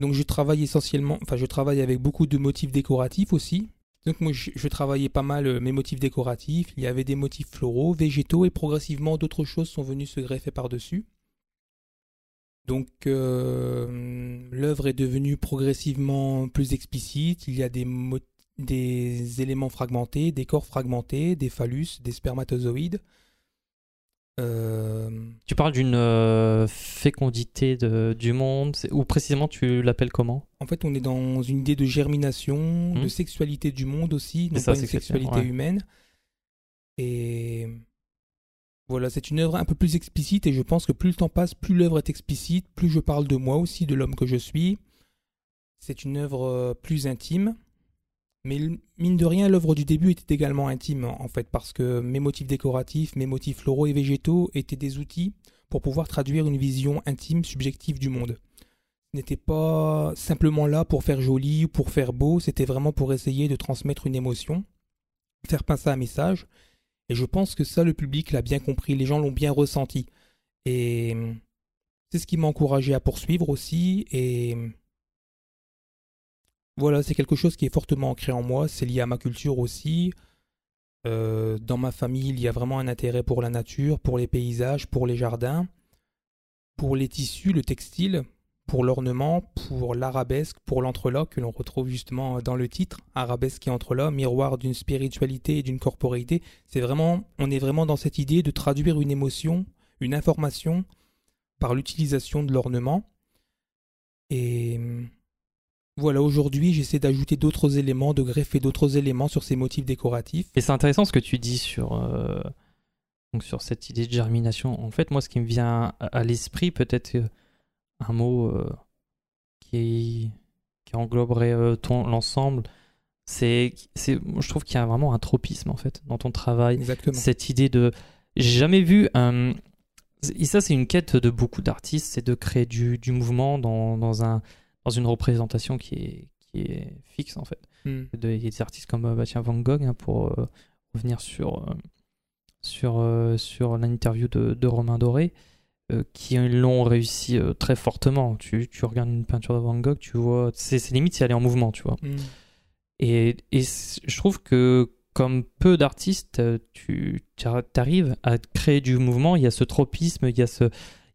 donc, je travaille essentiellement, enfin, je travaille avec beaucoup de motifs décoratifs aussi. Donc moi je, travaillais pas mal euh, mes motifs décoratifs, il y avait des motifs floraux, végétaux et progressivement d'autres choses sont venues se greffer par-dessus. Donc euh, l'œuvre est devenue progressivement plus explicite, il y a des éléments fragmentés, des corps fragmentés, des phallus, des spermatozoïdes. Euh, Tu parles d'une euh, fécondité de- du monde, ou précisément tu l'appelles comment? En fait on est dans une idée de germination, de sexualité du monde aussi, non ça, pas une sexualité, ouais. humaine. Et voilà, c'est une œuvre un peu plus explicite et je pense que plus le temps passe, plus l'œuvre est explicite, plus je parle de moi aussi, de l'homme que je suis. C'est une œuvre euh, plus intime. Mais mine de rien, l'œuvre du début était également intime en fait parce que mes motifs décoratifs, mes motifs floraux et végétaux étaient des outils pour pouvoir traduire une vision intime, subjective du monde. Ce n'était pas simplement là pour faire joli ou pour faire beau, c'était vraiment pour essayer de transmettre une émotion, faire passer un message. Et je pense que ça, le public l'a bien compris, les gens l'ont bien ressenti. Et c'est ce qui m'a encouragé à poursuivre aussi. Et voilà, c'est quelque chose qui est fortement ancré en moi, c'est lié à ma culture aussi. Euh, dans ma famille, il y a vraiment un intérêt pour la nature, pour les paysages, pour les jardins, pour les tissus, le textile, pour l'ornement, pour l'arabesque, pour l'entrelac que l'on retrouve justement dans le titre, arabesque et entrelac, miroir d'une spiritualité et d'une corporéité. C'est vraiment, on est vraiment dans cette idée de traduire une émotion, une information par l'utilisation de l'ornement. Et voilà, aujourd'hui, j'essaie d'ajouter d'autres éléments, de greffer d'autres éléments sur ces motifs décoratifs. Et c'est intéressant ce que tu dis sur, euh, donc sur cette idée de germination. En fait, moi, ce qui me vient à l'esprit, peut-être euh, un mot euh, qui, qui engloberait ton l'ensemble, c'est, c'est, je trouve qu'il y a vraiment un tropisme en fait dans ton travail. Exactement. Cette idée de, j'ai jamais vu un, et ça c'est une quête de beaucoup d'artistes, c'est de créer du, du mouvement dans, dans un dans une représentation qui est, qui est fixe en fait. Il y a des artistes comme euh, bah, tiens, Van Gogh hein, pour euh, revenir sur, euh, sur, sur l'interview de, de, Romain Doré qui l'ont réussi très fortement. Tu, tu, regardes une peinture de Van Gogh, tu vois, c'est limite si elle est en mouvement, tu vois. Hmm. Et, et je trouve que comme peu d'artistes, tu arrives à créer du mouvement, il y a ce tropisme, il y a ce,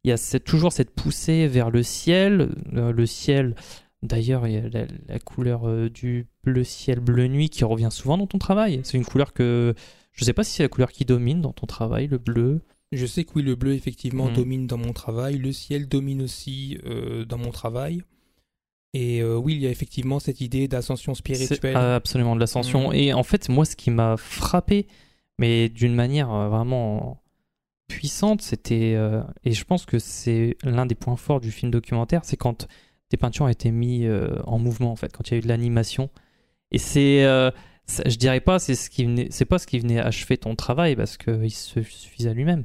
il y a toujours cette poussée vers le ciel. Euh, le ciel, d'ailleurs, il y a la, couleur euh, du bleu ciel, bleu nuit qui revient souvent dans ton travail. C'est une couleur que. Je ne sais pas si c'est la couleur qui domine dans ton travail, le bleu. Je sais que oui, le bleu effectivement Mhm. domine dans mon travail. Le ciel domine aussi euh, dans mon travail. Et oui, il y a effectivement cette idée d'ascension spirituelle. absolument de l'ascension. Mhm. Et en fait, moi, ce qui m'a frappé, mais d'une manière vraiment puissante, c'était. euh, et je pense que c'est l'un des points forts du film documentaire, c'est quand tes peintures ont été mises euh, en mouvement, en fait, quand il y a eu de l'animation. Et c'est. euh, je dirais pas, c'est ce qui venait, c'est pas ce qui venait achever ton travail parce qu'il se suffisait à lui-même,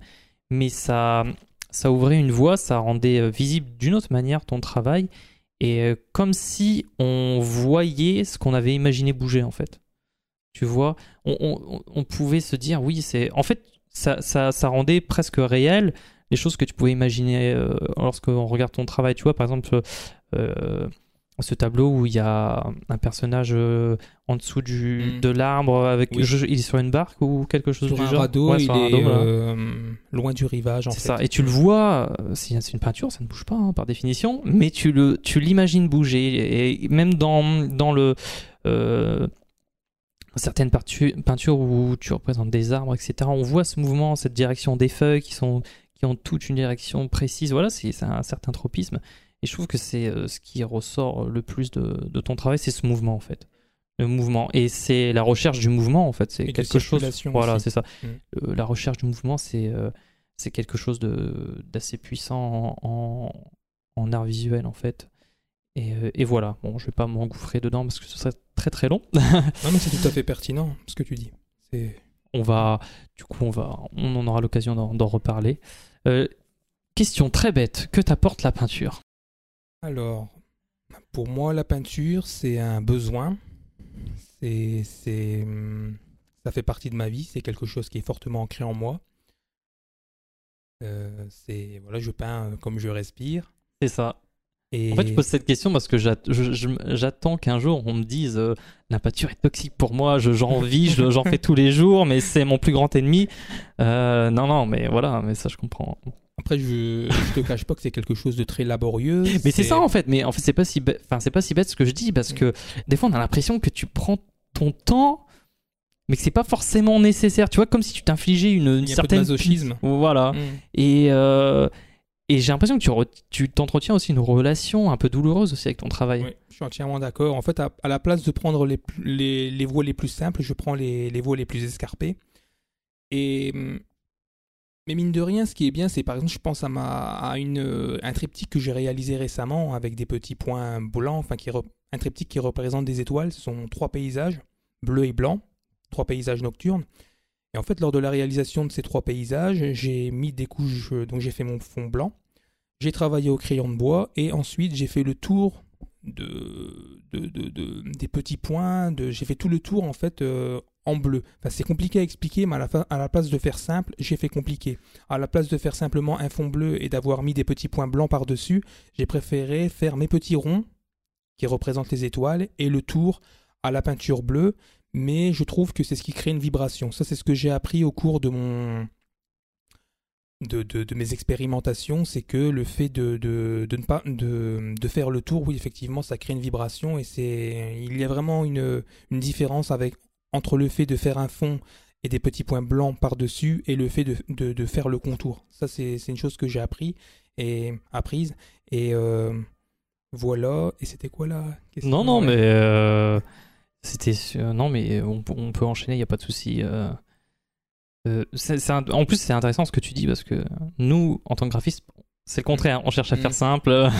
mais ça, ça ouvrait une voie, ça rendait euh, visible d'une autre manière ton travail et comme si on voyait ce qu'on avait imaginé bouger en fait. Tu vois, on pouvait se dire oui, c'est en fait ça, ça, ça rendait presque réel les choses que tu pouvais imaginer euh, lorsqu'on regarde ton travail. Tu vois, par exemple, euh, ce tableau où il y a un personnage euh, en dessous du, Mm. de l'arbre avec Oui. je- il est sur une barque ou quelque chose sur du un genre. radeau, Ouais, il sur un radeau, voilà. euh, loin du rivage C'est ça. Et tu le vois, euh, c'est une peinture, ça ne bouge pas hein, par définition, mais tu le, tu l'imagines bouger. Et même dans, dans le euh, certaines peintu- peintures où tu représentes des arbres, etc. On voit ce mouvement, cette direction des feuilles qui sont qui ont toute une direction précise. Voilà, c'est un certain tropisme. Et je trouve que c'est euh, ce qui ressort le plus de, de ton travail, c'est ce mouvement en fait. Le mouvement. Et c'est la recherche du mouvement en fait. C'est quelque chose. Voilà, c'est ça. Mm. Euh, la recherche du mouvement, c'est euh, c'est quelque chose de d'assez puissant en, en art visuel en fait. Et, euh, et voilà, bon, je vais pas m'engouffrer dedans parce que ce serait très très long. Non, mais c'est tout à <laughs> fait pertinent ce que tu dis. On va, du coup, on va, on en aura l'occasion d'en reparler. Euh, question très bête, que t'apporte la peinture? Alors, pour moi, la peinture, c'est un besoin. C'est, c'est, hum, ça fait partie de ma vie. C'est quelque chose qui est fortement ancré en moi. Euh, c'est, voilà, je peins comme je respire. C'est ça. Et En fait, je pose cette question parce que j'attends qu'un jour on me dise euh, la peinture est toxique pour moi, je- j'en vis, je- j'en fais tous les jours, mais c'est mon plus grand ennemi. Euh, non, non, mais voilà, mais ça je comprends. après, je, je te cache pas que c'est quelque chose de très laborieux. <laughs> Mais c'est ça en fait, mais en fait c'est pas si bête, enfin c'est pas si bête ce que je dis parce Mm. que des fois on a l'impression que tu prends ton temps, mais que c'est pas forcément nécessaire. Tu vois, comme si tu t'infligeais une, une a un peu de certaine masochisme. Voilà. Hum. Et euh, et j'ai l'impression que tu re- tu t'entretiens aussi une relation un peu douloureuse aussi avec ton travail. Oui, je suis entièrement d'accord. En fait, à, la place de prendre les, voies les plus simples, je prends les, voies les plus escarpées. Et, hum, mais mine de rien, ce qui est bien, c'est par exemple, je pense à, euh, un triptyque que j'ai réalisé récemment avec des petits points blancs, enfin, qui re- un triptyque qui représente des étoiles. Ce sont trois paysages, bleu et blanc, trois paysages nocturnes. Et en fait, lors de la réalisation de ces trois paysages, j'ai mis des couches, euh, donc j'ai fait mon fond blanc, j'ai travaillé au crayon de bois, et ensuite j'ai fait le tour de, de, de- de- des petits points. J'ai fait tout le tour en fait euh, en bleu. C'est compliqué à expliquer, mais à la, à la place de faire simple, j'ai fait compliqué. À la place de faire simplement un fond bleu et d'avoir mis des petits points blancs par-dessus, j'ai préféré faire mes petits ronds qui représentent les étoiles et le tour à la peinture bleue. Mais je trouve que c'est ce qui crée une vibration. Ça, c'est ce que j'ai appris au cours de mon de, de, mes expérimentations, c'est que le fait de, de, de ne pas de, de, faire le tour, oui, effectivement, ça crée une vibration et c'est il y a vraiment une, une différence avec entre le fait de faire un fond et des petits points blancs par-dessus et le fait de, de, de faire le contour. Ça, c'est une chose que j'ai appris et apprise. Et euh, voilà. Et c'était quoi là Non, non, mais euh, c'était. non, mais on, on peut enchaîner, il n'y a pas de souci. Euh. En plus, c'est intéressant ce que tu dis parce que nous, en tant que graphiste, c'est le contraire. On cherche à faire mm. simple. <laughs>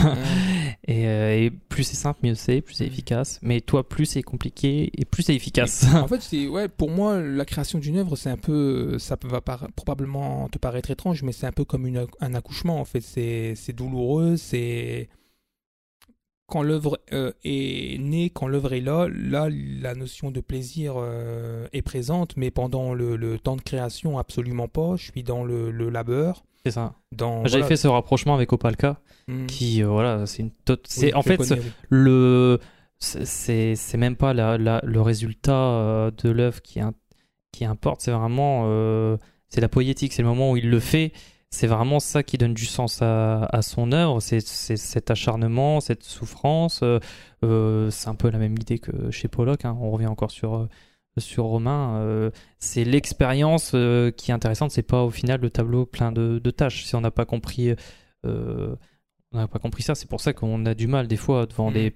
Euh, et, plus c'est simple, mieux c'est, plus c'est mm. efficace. Mais toi, plus c'est compliqué et plus c'est efficace. <laughs> en fait, c'est ouais, pour moi, la création d'une œuvre, c'est un peu, ça va probablement te paraître étrange, mais c'est un peu comme une, un accouchement. En fait, c'est douloureux, c'est quand l'œuvre euh, est née, quand l'œuvre est là, là, la notion de plaisir euh, est présente, mais pendant le, temps de création, absolument pas. Je suis dans le, labeur. C'est ça. J'avais fait ce rapprochement avec Opalka, hmm. qui, euh, voilà, c'est une. C'est en fait le. C'est même pas la, le résultat de l'œuvre qui, qui importe, c'est vraiment. c'est la poétique, c'est le moment où il le fait c'est vraiment ça qui donne du sens à, son œuvre, c'est cet acharnement, cette souffrance. Euh, euh, c'est un peu la même idée que chez Pollock, hein. on revient encore sur, euh, sur Romain. c'est l'expérience qui est intéressante, c'est pas au final le tableau plein de, tâches. Si on n'a pas compris, on n'a pas compris ça, c'est pour ça qu'on a du mal des fois devant, mm. des,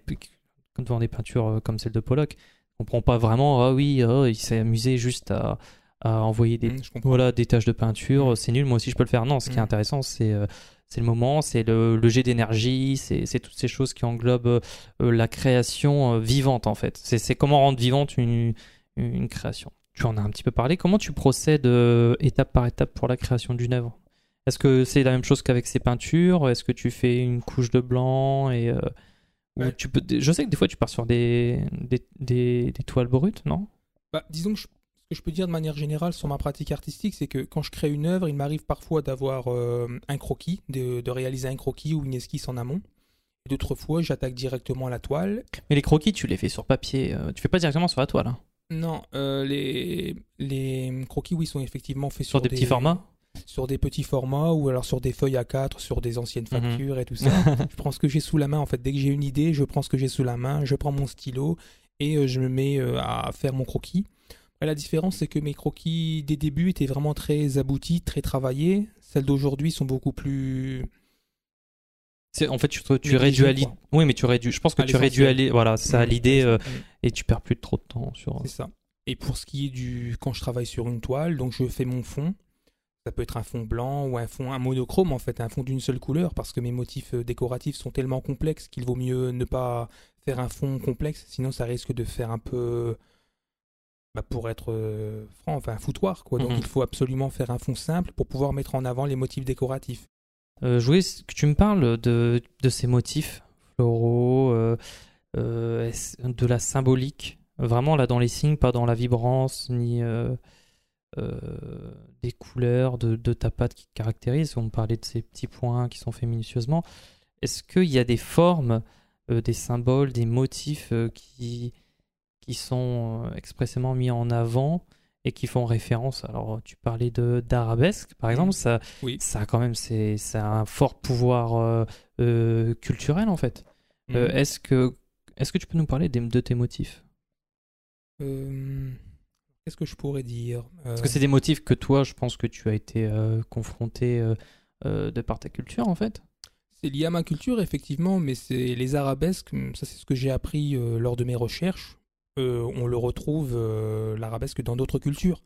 devant des peintures comme celle de Pollock. On comprend pas vraiment, ah oui, oh, il s'est amusé juste à à envoyer des, mmh, voilà, des tâches de peinture. Mmh. C'est nul, moi aussi je peux le faire. Non, ce qui est mmh. intéressant, c'est euh, c'est le moment, c'est le, le, jet d'énergie, c'est toutes ces choses qui englobent euh, la création euh, vivante en fait. C'est comment rendre vivante une, une création. Tu en as un petit peu parlé. Comment tu procèdes étape par étape pour la création d'une œuvre? Est-ce que c'est la même chose qu'avec ces peintures? Est-ce que tu fais une couche de blanc et tu peux, je sais que des fois tu pars sur des, des, des, des toiles brutes, non? Bah, Disons que je ce que je peux dire de manière générale sur ma pratique artistique, c'est que quand je crée une œuvre, il m'arrive parfois d'avoir euh, un croquis, de, réaliser un croquis ou une esquisse en amont. D'autres fois, j'attaque directement la toile. Mais les croquis, tu les fais sur papier, euh, tu fais pas directement sur la toile hein Non, euh, les, les croquis, oui, sont effectivement faits sur, des, petits formats sur des petits formats ou alors sur des feuilles A4, sur des anciennes mhm. factures et tout ça. <laughs> je prends ce que j'ai sous la main. En fait, dès que j'ai une idée, je prends ce que j'ai sous la main, je prends mon stylo et je me mets à faire mon croquis. La différence, c'est que mes croquis des débuts étaient vraiment très aboutis, très travaillés. Celles d'aujourd'hui sont beaucoup plus. En fait, tu, tu réduis à l'idée. Oui, mais tu réduis. Je pense que tu réduis à Voilà, ça à l'idée euh, et tu perds plus trop de temps sur. C'est ça. Et pour ce qui est du. Quand je travaille sur une toile, donc je fais mon fond. Ça peut être un fond blanc ou un fond, un monochrome en fait, un fond d'une seule couleur, parce que mes motifs euh, décoratifs sont tellement complexes qu'il vaut mieux ne pas faire un fond complexe, sinon ça risque de faire un peu bah, pour être euh, franc, enfin un foutoir. Quoi. Donc mhm. il faut absolument faire un fond simple pour pouvoir mettre en avant les motifs décoratifs. Euh, je voulais que tu me parles de, de ces motifs floraux, euh, euh, de la symbolique, vraiment là dans les signes, pas dans la vibrance ni des couleurs de, de, ta pâte qui te caractérisent. On parlait de ces petits points qui sont faits minutieusement. Est-ce qu'il y a des formes, des symboles, des motifs qui qui sont euh, expressément mis en avant et qui font référence. Alors, tu parlais de d'arabesque, par exemple, ça, oui. ça a quand même c'est, ça a un fort pouvoir euh, euh, culturel en fait. Mhm. est-ce que est-ce que tu peux nous parler de, de tes motifs? Qu'est-ce que je pourrais dire? Parce que c'est des motifs que toi, je pense que tu as été confronté de par ta culture en fait. C'est lié à ma culture effectivement, mais c'est les arabesques. Ça, c'est ce que j'ai appris lors de mes recherches. Euh, on le retrouve, euh, l'arabesque, dans d'autres cultures.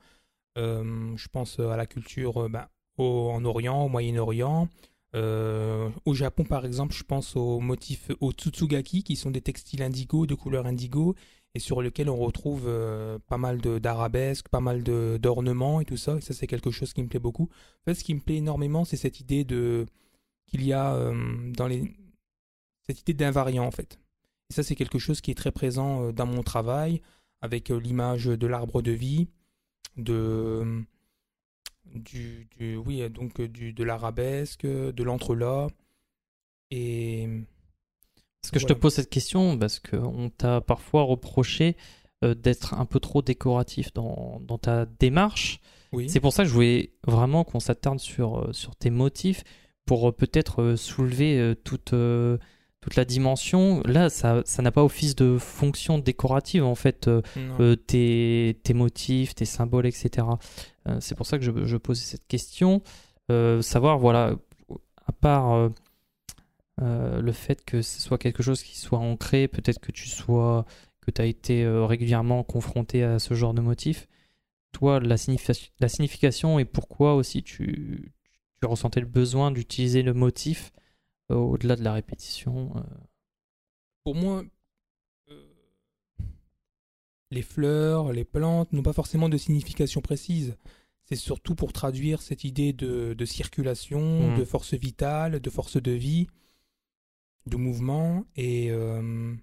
Euh, je pense à la culture ben, en Orient, au Moyen-Orient. au Japon, par exemple, je pense aux motifs, aux tsutsugaki, qui sont des textiles indigo, de couleur indigo, et sur lesquels on retrouve pas mal d'arabesques, pas mal d'ornements et tout ça. Et ça, c'est quelque chose qui me plaît beaucoup. En fait, ce qui me plaît énormément, c'est cette idée de qu'il y a dans les cette idée d'invariant en fait. Et ça, c'est quelque chose qui est très présent euh, dans mon travail, avec euh, l'image de l'arbre de vie, de, du, oui, donc du, de l'arabesque, de l'entrelac. Et. Parce que je te pose cette question parce qu'on t'a parfois reproché euh, d'être un peu trop décoratif dans, dans ta démarche. Oui. C'est pour ça que je voulais vraiment qu'on s'attarde sur, euh, sur tes motifs pour euh, peut-être euh, soulever euh, toute, euh, toute la dimension. Là, ça ça n'a pas office de fonction décorative en fait, euh, euh, tes, tes motifs, tes symboles, etc. Euh, c'est pour ça que je, je posais cette question. Euh, savoir, voilà, à part le fait que ce soit quelque chose qui soit ancré, peut-être que tu sois, que tu as été régulièrement confronté à ce genre de motif. Toi, la, signification- la signification et pourquoi aussi tu, tu ressentais le besoin d'utiliser le motif au-delà de la répétition. euh. Pour moi, euh, les fleurs, les plantes n'ont pas forcément de signification précise. C'est surtout pour traduire cette idée de, de circulation, Mhm. de force vitale, de force de vie, de mouvement. Et euh,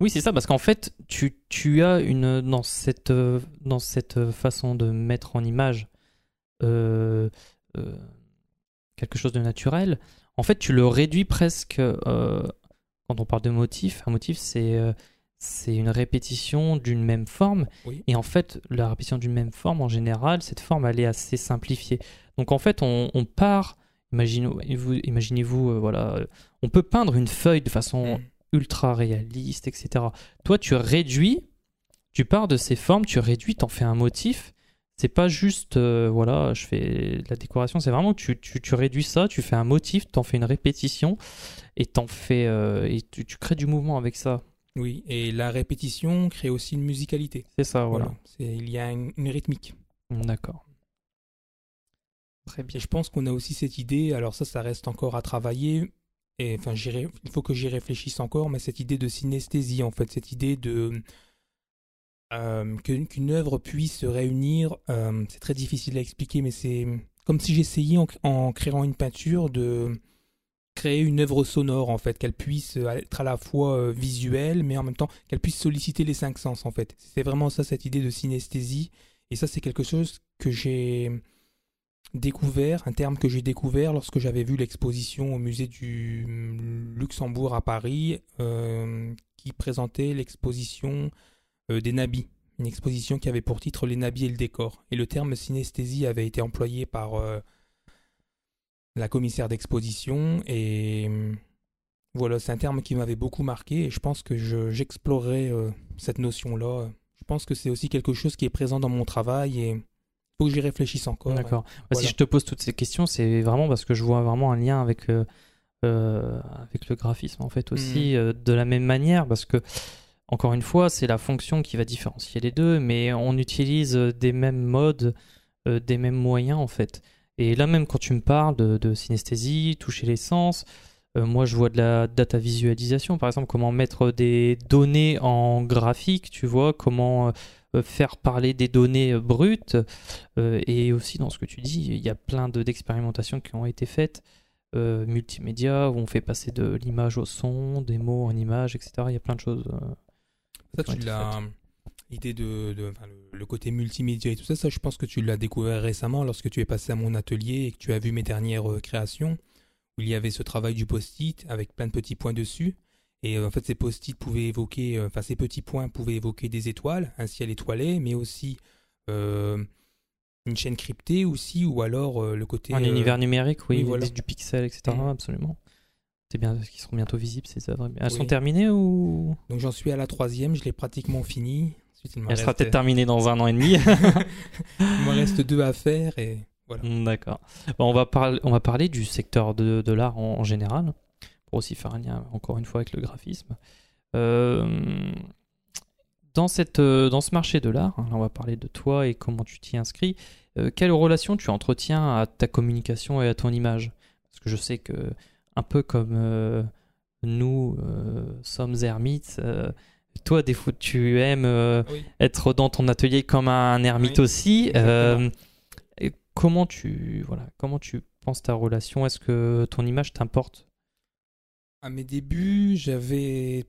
Oui, c'est ça, parce qu'en fait, tu, tu as une dans cette euh, dans cette façon de mettre en image euh, euh, quelque chose de naturel. En fait, tu le réduis presque. euh, quand on parle de motif, un motif, c'est euh, c'est une répétition d'une même forme. Oui. Et en fait, la répétition d'une même forme, en général, cette forme, elle est assez simplifiée. Donc en fait, on, on part. Imaginez-vous, euh, voilà, on peut peindre une feuille de façon mm, ultra réaliste, etc. Toi, tu réduis, tu pars de ces formes, tu réduis, t'en fais un motif. C'est pas juste, euh, voilà, je fais la décoration, c'est vraiment que tu, tu, tu réduis ça, tu fais un motif, t'en fais une répétition et t'en fais, euh, et tu, tu crées du mouvement avec ça. oui, et la répétition crée aussi une musicalité. C'est ça, voilà. Il y a une, une rythmique. D'accord. Très bien. Et je pense qu'on a aussi cette idée, alors ça, ça reste encore à travailler, et enfin, il faut que j'y réfléchisse encore, mais cette idée de synesthésie, en fait, cette idée de euh, qu'une œuvre puisse se réunir, euh, c'est très difficile à expliquer, mais c'est comme si j'essayais en, créant une peinture de créer une œuvre sonore, en fait, qu'elle puisse être à la fois euh, visuelle, mais en même temps qu'elle puisse solliciter les cinq sens, en fait. C'est vraiment ça, cette idée de synesthésie, et ça, c'est quelque chose que j'ai découvert, un terme que j'ai découvert lorsque j'avais vu l'exposition au musée du Luxembourg à Paris, qui présentait l'exposition euh, des nabis. Une exposition qui avait pour titre Les nabis et le décor. Et le terme synesthésie avait été employé par euh, la commissaire d'exposition. Et euh, voilà, c'est un terme qui m'avait beaucoup marqué. Et je pense que je- j'explorerai euh, cette notion-là. Je pense que c'est aussi quelque chose qui est présent dans mon travail et faut que j'y réfléchisse encore. D'accord. Bah, Voilà. Si je te pose toutes ces questions, c'est vraiment parce que je vois vraiment un lien avec, euh, avec le graphisme, en fait, aussi, euh, de la même manière, parce que, encore une fois, c'est la fonction qui va différencier les deux, mais on utilise euh, des mêmes modes, euh, des mêmes moyens, en fait. Et là, même quand tu me parles de, synesthésie, toucher les sens, euh, moi, je vois de la data visualisation, par exemple, comment mettre des données en graphique, tu vois, comment faire parler des données brutes. Et aussi, dans ce que tu dis, il y a plein de- d'expérimentations qui ont été faites, multimédia, où on fait passer de l'image au son, des mots en image, etc. Il y a plein de choses. Ça, tu l'as. L'idée de, de- enfin, le, le côté multimédia et tout ça, ça, je pense que tu l'as découvert récemment lorsque tu es passé à mon atelier et que tu as vu mes dernières euh, créations, où il y avait ce travail du post-it avec plein de petits points dessus. Et euh, en fait, ces post-it pouvaient évoquer, euh, enfin, ces petits points pouvaient évoquer des étoiles, un ciel étoilé, mais aussi euh, une chaîne cryptée aussi, ou alors euh, le côté. Un euh, univers numérique, oui, oui, voilà. du pixel, etc. Absolument. C'est bien, qui seront bientôt visibles ces œuvres. Elles sont terminées ou? Donc j'en suis à la troisième, je l'ai pratiquement fini. Ensuite, il me Elle sera peut-être terminée dans un an et demi. <laughs> il me reste deux à faire et voilà. Mm, D'accord. Bon, on, va parler, on va parler du secteur de, de l'art en, en général, pour aussi faire un lien, encore une fois, avec le graphisme. Euh, dans, cette, euh, dans ce marché de l'art, hein, on va parler de toi et comment tu t'y inscris. Euh, quelle relation tu entretiens à ta communication et à ton image? Parce que je sais que, un peu comme euh, nous euh, sommes ermites, euh, toi, des fois, tu aimes euh, Oui. être dans ton atelier comme un ermite Oui, aussi. Euh, et comment tu voilà comment tu penses ta relation? Est-ce que ton image t'importe? À mes débuts, j'avais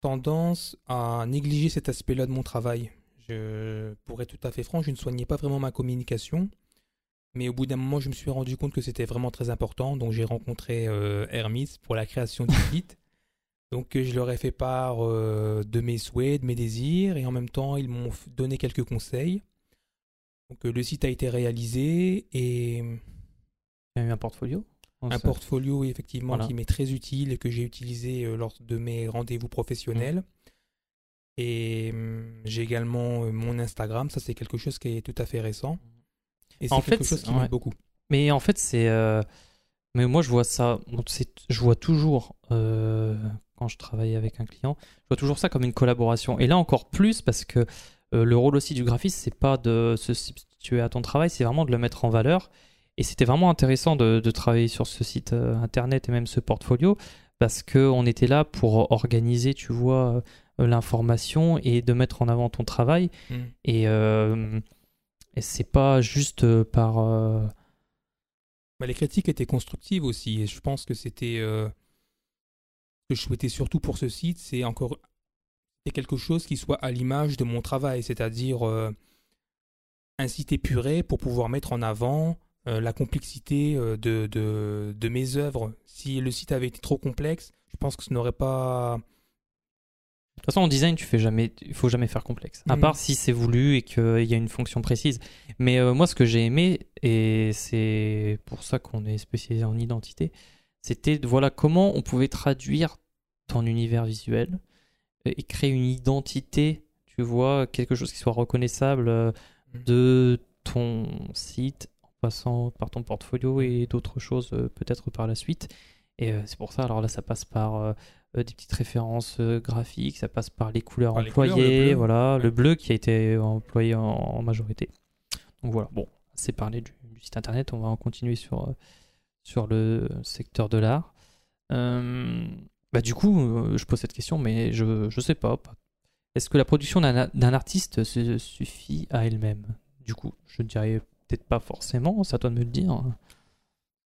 tendance à négliger cet aspect-là de mon travail. Je, pour être tout à fait franc, je ne soignais pas vraiment ma communication. Mais au bout d'un moment, je me suis rendu compte que c'était vraiment très important. Donc j'ai rencontré euh, Hermès pour la création du <laughs> site. Donc euh, je leur ai fait part euh, de mes souhaits, de mes désirs. Et en même temps, ils m'ont donné quelques conseils. Donc le site a été réalisé et Il y a eu un portfolio un Ça- portfolio effectivement Voilà. qui m'est très utile et que j'ai utilisé euh, lors de mes rendez-vous professionnels. Et hum, j'ai également euh, mon Instagram, ça c'est quelque chose qui est tout à fait récent. Et c'est En quelque fait, chose qui ouais. m'aide beaucoup. Mais en fait, c'est. euh, Mais moi, je vois ça. Je vois toujours, euh, quand je travaille avec un client, je vois toujours ça comme une collaboration. Et là, encore plus, parce que euh, le rôle aussi du graphiste, c'est pas de se substituer à ton travail, c'est vraiment de le mettre en valeur. Et c'était vraiment intéressant de, de travailler sur ce site euh, internet et même ce portfolio, parce qu'on était là pour organiser, tu vois, euh, l'information et de mettre en avant ton travail. Hum. Et, euh, et c'est pas juste euh, par. euh, Bah, les critiques étaient constructives aussi, et je pense que c'était euh, ce que je souhaitais surtout pour ce site, c'est encore quelque chose qui soit à l'image de mon travail, c'est-à-dire un site épuré pour pouvoir mettre en avant la complexité de, de mes œuvres. Si le site avait été trop complexe, je pense que ce n'aurait pas. De toute façon, en design, tu fais jamais, il faut jamais faire complexe. À Mhm. part si c'est voulu et qu'il y a une fonction précise. Mais euh, moi, ce que j'ai aimé, et c'est pour ça qu'on est spécialisé en identité, c'était voilà comment on pouvait traduire ton univers visuel euh, et créer une identité, tu vois, quelque chose qui soit reconnaissable euh, Mhm. de ton site en passant par ton portfolio et d'autres choses euh, peut-être par la suite. Et euh, c'est pour ça, alors là, ça passe par euh, euh, des petites références euh, graphiques, ça passe par les couleurs Par les employées, couleurs, le bleu. voilà, Ouais. le bleu qui a été employé en, en majorité. Donc voilà, bon, c'est parlé du, du site internet, on va en continuer sur, euh, sur le secteur de l'art. Euh, bah, du coup, euh, je pose cette question, mais je, je sais pas. Est-ce que la production d'un d'un artiste se suffit à elle-même? Du coup, je dirais peut-être pas forcément, c'est à toi de me le dire.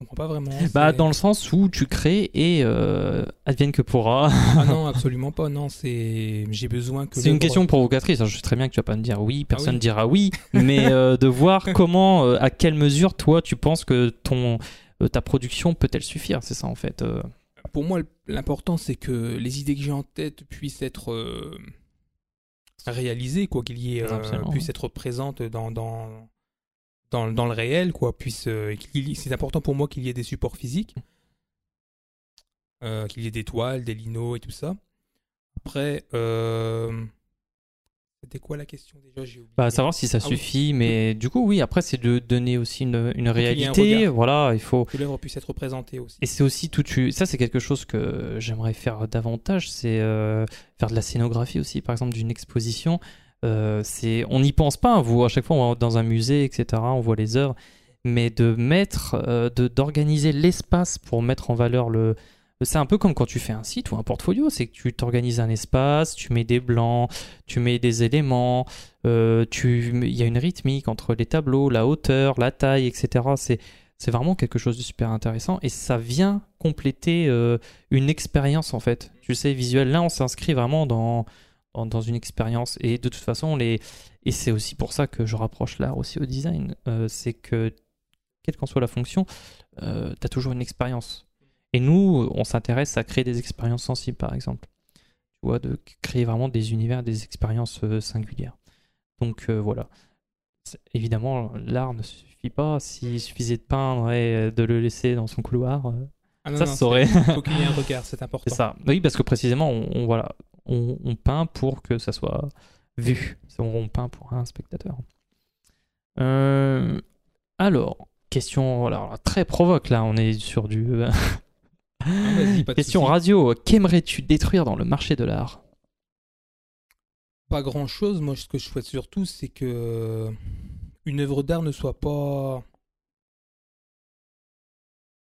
Comprends pas vraiment. Bah, dans le sens où tu crées et euh, advienne que pourra. Ah <laughs> non, absolument pas. Non, c'est. J'ai besoin que. C'est une question provocatrice. hein. Je sais très bien que tu vas pas me dire oui, personne oui. dira oui, <laughs> mais euh, de voir <laughs> comment, euh, à quelle mesure toi tu penses que ton ta production peut-elle suffire, c'est ça en fait. Pour moi, l'important, c'est que les idées que j'ai en tête puissent être réalisées, quoi, qu'il y ait, puissent être présentes dans, dans, dans, dans le réel, quoi. Puisse, euh, c'est important pour moi qu'il y ait des supports physiques, euh, qu'il y ait des toiles, des linos et tout ça. Après, euh, c'était quoi la question déjà? J'ai oublié. Bah, savoir si ça Ah oui. suffit, mais du coup oui. Après c'est de donner aussi une, une un réalité. Voilà, il faut. Que l'œuvre puisse être représentée aussi. Et c'est aussi tout. Ça c'est quelque chose que j'aimerais faire davantage. C'est faire de la scénographie aussi, par exemple d'une exposition. Euh, on n'y pense pas. Vous à chaque fois on va dans un musée, etc. On voit les œuvres, mais de mettre, euh, d'organiser l'espace pour mettre en valeur le. C'est un peu comme quand tu fais un site ou un portfolio, c'est que tu t'organises un espace, tu mets des blancs, tu mets des éléments, euh, il y a une rythmique entre les tableaux, la hauteur, la taille, etc. C'est, vraiment quelque chose de super intéressant et ça vient compléter euh, une expérience en fait. Tu sais, visuel, là on s'inscrit vraiment dans, dans, dans une expérience et de toute façon, les, et c'est aussi pour ça que je rapproche l'art aussi au design, euh, c'est que quelle qu'en soit la fonction, euh, tu as toujours une expérience. Et nous, on s'intéresse à créer des expériences sensibles par exemple. Tu vois, de créer vraiment des univers, des expériences euh, singulières. Donc euh, voilà. Évidemment, l'art ne suffit pas. S'il suffisait de peindre et de le laisser dans son couloir, Ah non, ça non, se saurait. c'est- <laughs> faut qu'il y ait un regard, c'est important. c'est ça. Oui, parce que précisément, on, on- voilà, on, on peint pour que ça soit vu. On, on peint pour un spectateur. Euh, alors, question voilà, très provoque là. On est sur du. euh, Ah, question radio. Qu'aimerais-tu détruire dans le marché de l'art? Pas grand chose. Moi, ce que je souhaite surtout, c'est que une œuvre d'art ne soit pas.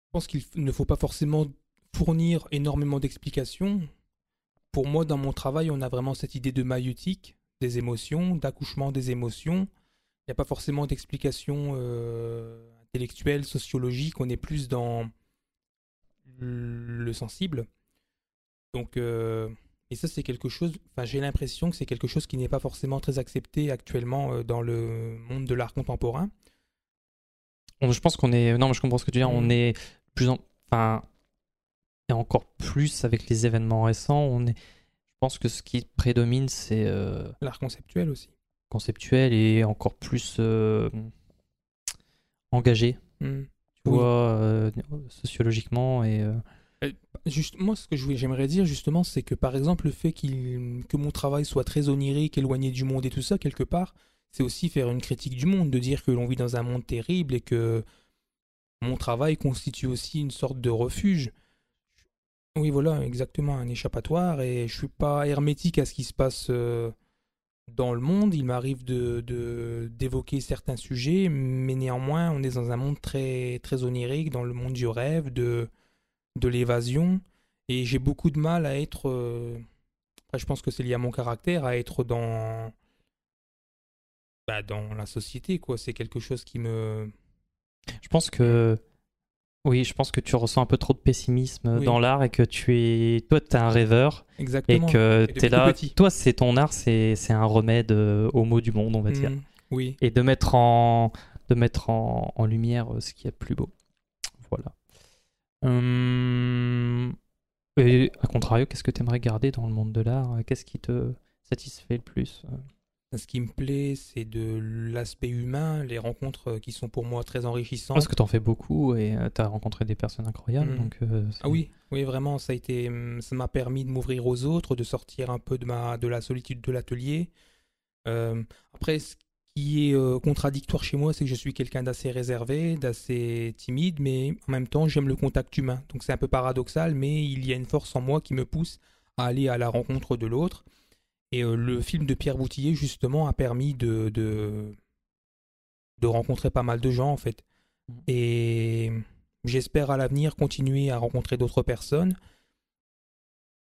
Je pense qu'il ne faut pas forcément fournir énormément d'explications. Pour moi, dans mon travail, on a vraiment cette idée de maïeutique, des émotions, d'accouchement des émotions. Il n'y a pas forcément d'explications euh, intellectuelles, sociologiques. On est plus dans le sensible. Donc, euh, et ça, c'est quelque chose. Enfin, j'ai l'impression que c'est quelque chose qui n'est pas forcément très accepté actuellement euh, dans le monde de l'art contemporain. On- Je pense qu'on est. Non, mais je comprends ce que tu dire. On Mm. est plus en. Enfin. Et encore plus avec les événements récents. On est. Je pense que ce qui prédomine, c'est. euh, L'art conceptuel aussi. conceptuel et encore plus euh, engagé, Hmm. tu Oui. vois, euh, sociologiquement et Juste, moi, ce que j'aimerais dire justement, c'est que par exemple, le fait qu'il, que mon travail soit très onirique, éloigné du monde et tout ça, quelque part, c'est aussi faire une critique du monde, de dire que l'on vit dans un monde terrible et que mon travail constitue aussi une sorte de refuge. Oui, voilà, exactement, un échappatoire. Et je suis pas hermétique à ce qui se passe euh, dans le monde. Il m'arrive de, d'évoquer certains sujets, mais néanmoins, on est dans un monde très, très onirique, dans le monde du rêve, de de l'évasion et j'ai beaucoup de mal à être euh, je pense que c'est lié à mon caractère à être dans bah, dans la société quoi c'est quelque chose qui me je pense que oui, je pense que tu ressens un peu trop de pessimisme Oui. dans l'art et que tu es toi t'es un rêveur. Et exactement. que depuis t'es là petit. toi c'est ton art c'est un remède euh, aux maux du monde on va dire. Mm, oui. Et de mettre en de mettre en, en lumière euh, ce qu'il y a de plus beau. Voilà. Hum, et à contrario qu'est-ce que tu aimerais garder dans le monde de l'art? Qu'est-ce qui te satisfait le plus ce qui me plaît c'est de l'aspect humain les rencontres euh, qui sont pour moi très enrichissantes parce que t'en fais beaucoup et tu as rencontré des personnes incroyables Mm. donc euh, Ah oui, oui, vraiment, ça a été, hum, ça m'a permis de m'ouvrir aux autres, de sortir un peu de ma, de la solitude de l'atelier. Euh, après, ce qui est euh, contradictoire chez moi, c'est que je suis quelqu'un d'assez réservé, d'assez timide, mais en même temps, j'aime le contact humain. Donc c'est un peu paradoxal, mais il y a une force en moi qui me pousse à aller à la rencontre de l'autre. Et euh, le film de Pierre Boutillier, justement, a permis de, de, de rencontrer pas mal de gens, en fait. Mhm. Et j'espère à l'avenir continuer à rencontrer d'autres personnes.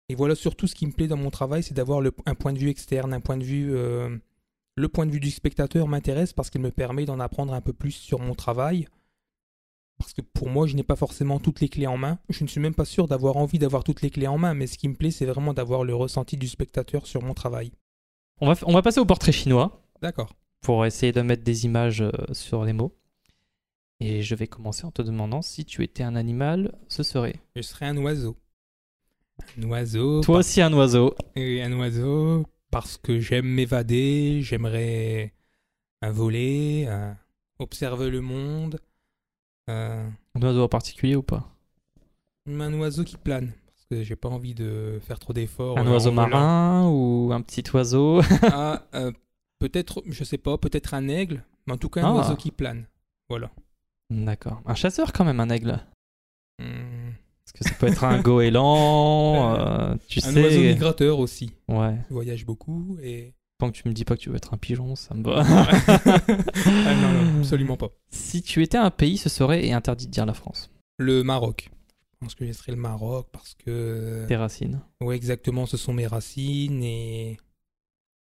Et voilà, surtout ce qui me plaît dans mon travail, c'est d'avoir un point de vue externe, un point de vue... euh, le point de vue du spectateur m'intéresse parce qu'il me permet d'en apprendre un peu plus sur mon travail. Parce que pour moi, je n'ai pas forcément toutes les clés en main. Je ne suis même pas sûr d'avoir envie d'avoir toutes les clés en main, mais ce qui me plaît, c'est vraiment d'avoir le ressenti du spectateur sur mon travail. on va f- on va passer au portrait chinois D'accord. pour essayer de mettre des images euh, sur les mots et je vais commencer en te demandant si tu étais un animal ce serait Je serai un oiseau. Un oiseau. toi aussi un oiseau Et un oiseau parce que j'aime m'évader, j'aimerais un voler, observer le monde. Euh, un oiseau en particulier ou pas? un oiseau qui plane parce que j'ai pas envie de faire trop d'efforts. un euh, oiseau marin ou un petit oiseau? Ah, euh, peut-être, je sais pas, peut-être un aigle, mais en tout cas un Ah. oiseau qui plane. Voilà. d'accord un chasseur quand même un aigle Hmm. parce que ça peut être un goéland <laughs> euh, tu Un sais oiseau migrateur aussi. ouais Il voyage beaucoup et. Tant que tu me dis pas que tu veux être un pigeon ça me va <laughs> Ah non, non, absolument pas. si tu étais un pays ce serait et interdit de dire la France Le Maroc. Je pense que je serai le Maroc parce que. tes racines Oui, exactement, ce sont mes racines et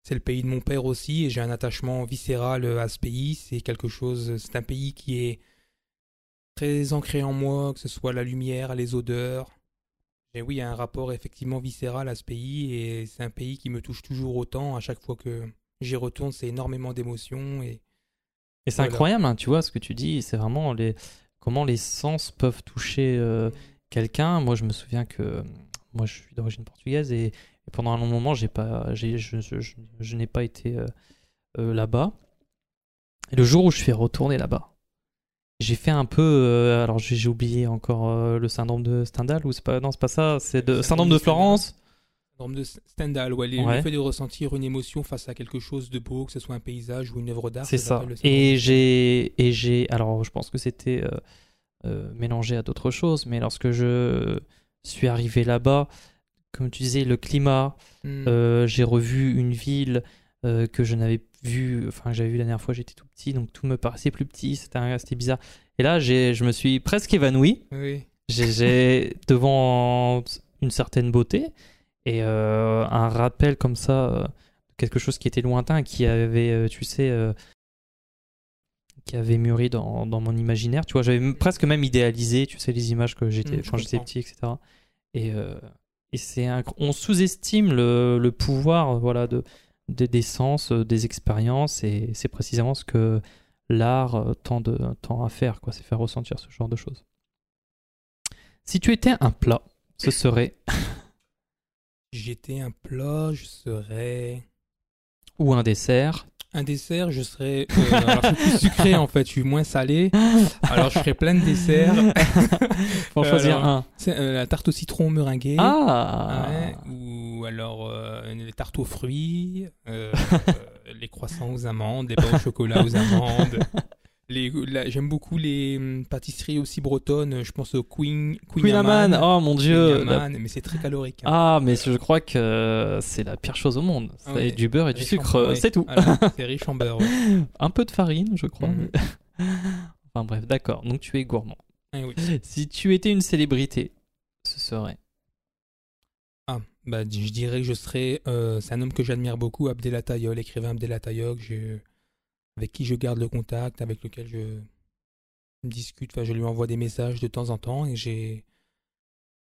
c'est le pays de mon père aussi et j'ai un attachement viscéral à ce pays. C'est quelque chose, c'est un pays qui est très ancré en moi, que ce soit la lumière, les odeurs. Et oui, il y a un rapport effectivement viscéral à ce pays et c'est un pays qui me touche toujours autant. À chaque fois que j'y retourne, c'est énormément d'émotions et Et c'est Voilà. incroyable, hein, tu vois, ce que tu dis, c'est vraiment les... comment les sens peuvent toucher euh, quelqu'un. Moi, je me souviens que moi, je suis d'origine portugaise et, et pendant un long moment, j'ai pas, j'ai, je, je- je- je n'ai pas été euh, euh, là-bas. Et le jour où je suis retourné là-bas, j'ai fait un peu, euh, alors j'ai, oublié encore euh, le syndrome de Stendhal ou c'est pas, non, c'est pas ça, c'est de Le syndrome de syndrome de Florence. Norme de Stendhal, ouais, les- Ouais. le fait de ressentir une émotion face à quelque chose de beau, que ce soit un paysage ou une œuvre d'art. C'est ça. syndrome Et j'ai, et j'ai, alors je pense que c'était euh, mélangé à d'autres choses, mais lorsque je suis arrivé là-bas, comme tu disais, le climat. Hmm. j'ai revu une ville que je n'avais enfin j'avais vue la dernière fois, j'étais tout petit, donc tout me paraissait plus petit, c'était, bizarre. Et là, je me suis presque évanoui. Oui. J'ai, <laughs> devant une certaine beauté et euh, un rappel comme ça, euh, quelque chose qui était lointain, qui avait, euh, tu sais, euh, qui avait mûri dans, dans mon imaginaire. Tu vois, j'avais presque même idéalisé, tu sais, les images que j'étais Mm, je quand j'étais petit, etc. Et, euh, et c'est on sous-estime le, le pouvoir, voilà, de, des, des sens, euh, des expériences, et c'est précisément ce que l'art euh, tend, de, tend à faire, quoi, c'est faire ressentir ce genre de choses. Si tu étais un plat, ce serait <laughs> j'étais un plat, je serais ou un dessert, Un dessert, je serais. euh, alors, je suis plus sucré en fait, je suis moins salé. Alors, je ferais plein de desserts. <laughs> Euh, choisir alors, un. C'est euh, la tarte au citron meringuée. Ah Ouais, ou alors euh, les tartes aux fruits, <laughs> les croissants aux amandes, les pains au chocolat aux amandes. J'aime beaucoup les hum, pâtisseries aussi bretonnes. Je pense au Queen, Queen, Queen Amman, oh mon dieu Queen la- Amman, mais c'est très calorique. hein. Ah, mais je crois que c'est la pire chose au monde. C'est Ouais. du beurre et du sucre, c'est tout. voilà, c'est riche en beurre. ouais. <laughs> Un peu de farine, je crois. Mhm. <laughs> enfin bref, d'accord. Donc tu es gourmand. Ah oui. Si tu étais une célébrité, ce serait? Ah, bah, je dirais que je serais. euh, c'est un homme que j'admire beaucoup, Abdel Tayob, l'écrivain Abdel Tayob, je- avec qui je garde le contact, avec lequel je discute. Enfin, je lui envoie des messages de temps en temps et j'ai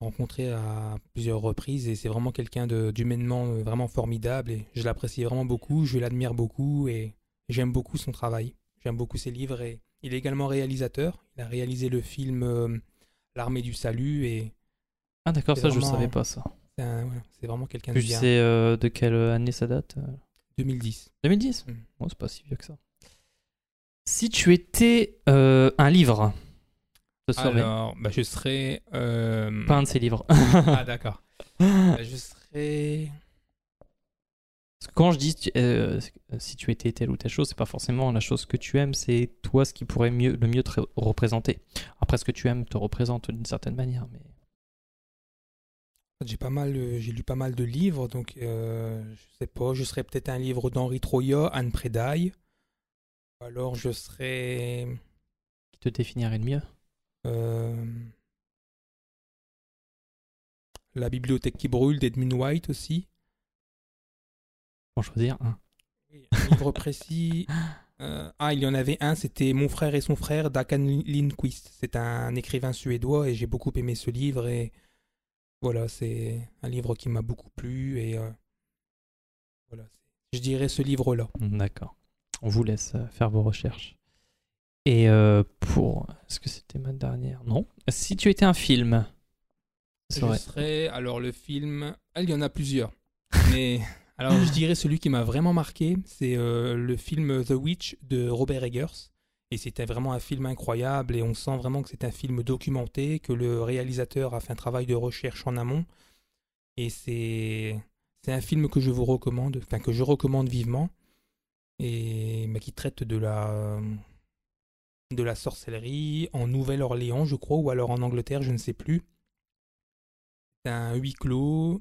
rencontré à plusieurs reprises et c'est vraiment quelqu'un d'humainement euh, vraiment formidable et je l'apprécie vraiment beaucoup, je l'admire beaucoup et j'aime beaucoup son travail. J'aime beaucoup ses livres et il est également réalisateur. Il a réalisé le film euh, L'armée du salut et Ah d'accord, ça je vraiment- savais pas ça. c'est voilà, vraiment quelqu'un de Tu bien. sais euh, de quelle année ça date euh? 2010. 2010 Mm. Bon, c'est pas si vieux que ça. Si tu étais euh, un livre, ce serait Alors, bah, je serais. euh, pas un de ces livres. <laughs> Ah, d'accord. <laughs> Bah, je serais. Parce que quand je dis tu- euh, si tu étais telle ou telle chose, c'est pas forcément la chose que tu aimes, c'est toi ce qui pourrait mieux, le mieux te ré- représenter. Après, ce que tu aimes te représente d'une certaine manière, mais J'ai pas mal, euh, j'ai lu pas mal de livres, donc euh, je sais pas. Je serais peut-être un livre d'Henri Troya, Anne Prédaille. Alors, je serais. qui te définirait le mieux? euh, La bibliothèque qui brûle d'Edmund White aussi. Pour choisir un. Un livre précis. <laughs> Euh, ah, il y en avait un, c'était Mon frère et son frère d'Akan Lindquist. C'est un écrivain suédois et j'ai beaucoup aimé ce livre. Et voilà, c'est un livre qui m'a beaucoup plu. Et euh, voilà, je dirais ce livre-là. D'accord. On vous laisse euh, faire vos recherches. Et euh, pour. Est-ce que c'était ma dernière? Non. Si tu étais un film, ce serait. serais. Alors, le film. ah, il y en a plusieurs. Mais. <laughs> Alors, je dirais celui qui m'a vraiment marqué, c'est euh, le film The Witch de Robert Eggers. Et c'était vraiment un film incroyable et on sent vraiment que c'est un film documenté, que le réalisateur a fait un travail de recherche en amont. Et c'est c'est un film que je vous recommande, enfin que je recommande vivement, et mais qui traite de la de la sorcellerie en Nouvelle-Orléans, je crois, ou alors en Angleterre, je ne sais plus. C'est un huis clos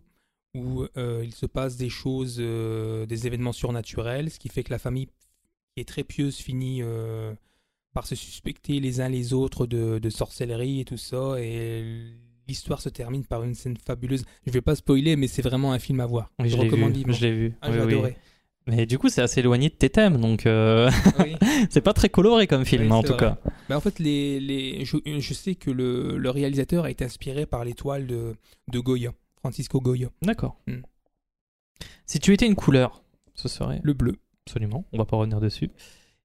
où euh, il se passe des choses, euh, des événements surnaturels, ce qui fait que la famille qui est très pieuse finit euh, par se suspecter les uns les autres de, de sorcellerie et tout ça, et l'histoire se termine par une scène fabuleuse. Je vais pas spoiler, mais c'est vraiment un film à voir. Oui, je recommande vu. vivement. Je l'ai vu. Ah, Oui, j'ai oui. adoré. Mais du coup, c'est assez éloigné de tes thèmes, donc euh, <laughs> Oui. c'est pas très coloré comme film, Oui, en tout vrai. cas. Bah, en fait, les, les, je, je sais que le, le réalisateur a été inspiré par les toiles de, de Goya, Francisco Goya, D'accord. Hmm. Si tu étais une couleur, ce serait le bleu. absolument. On va pas revenir dessus.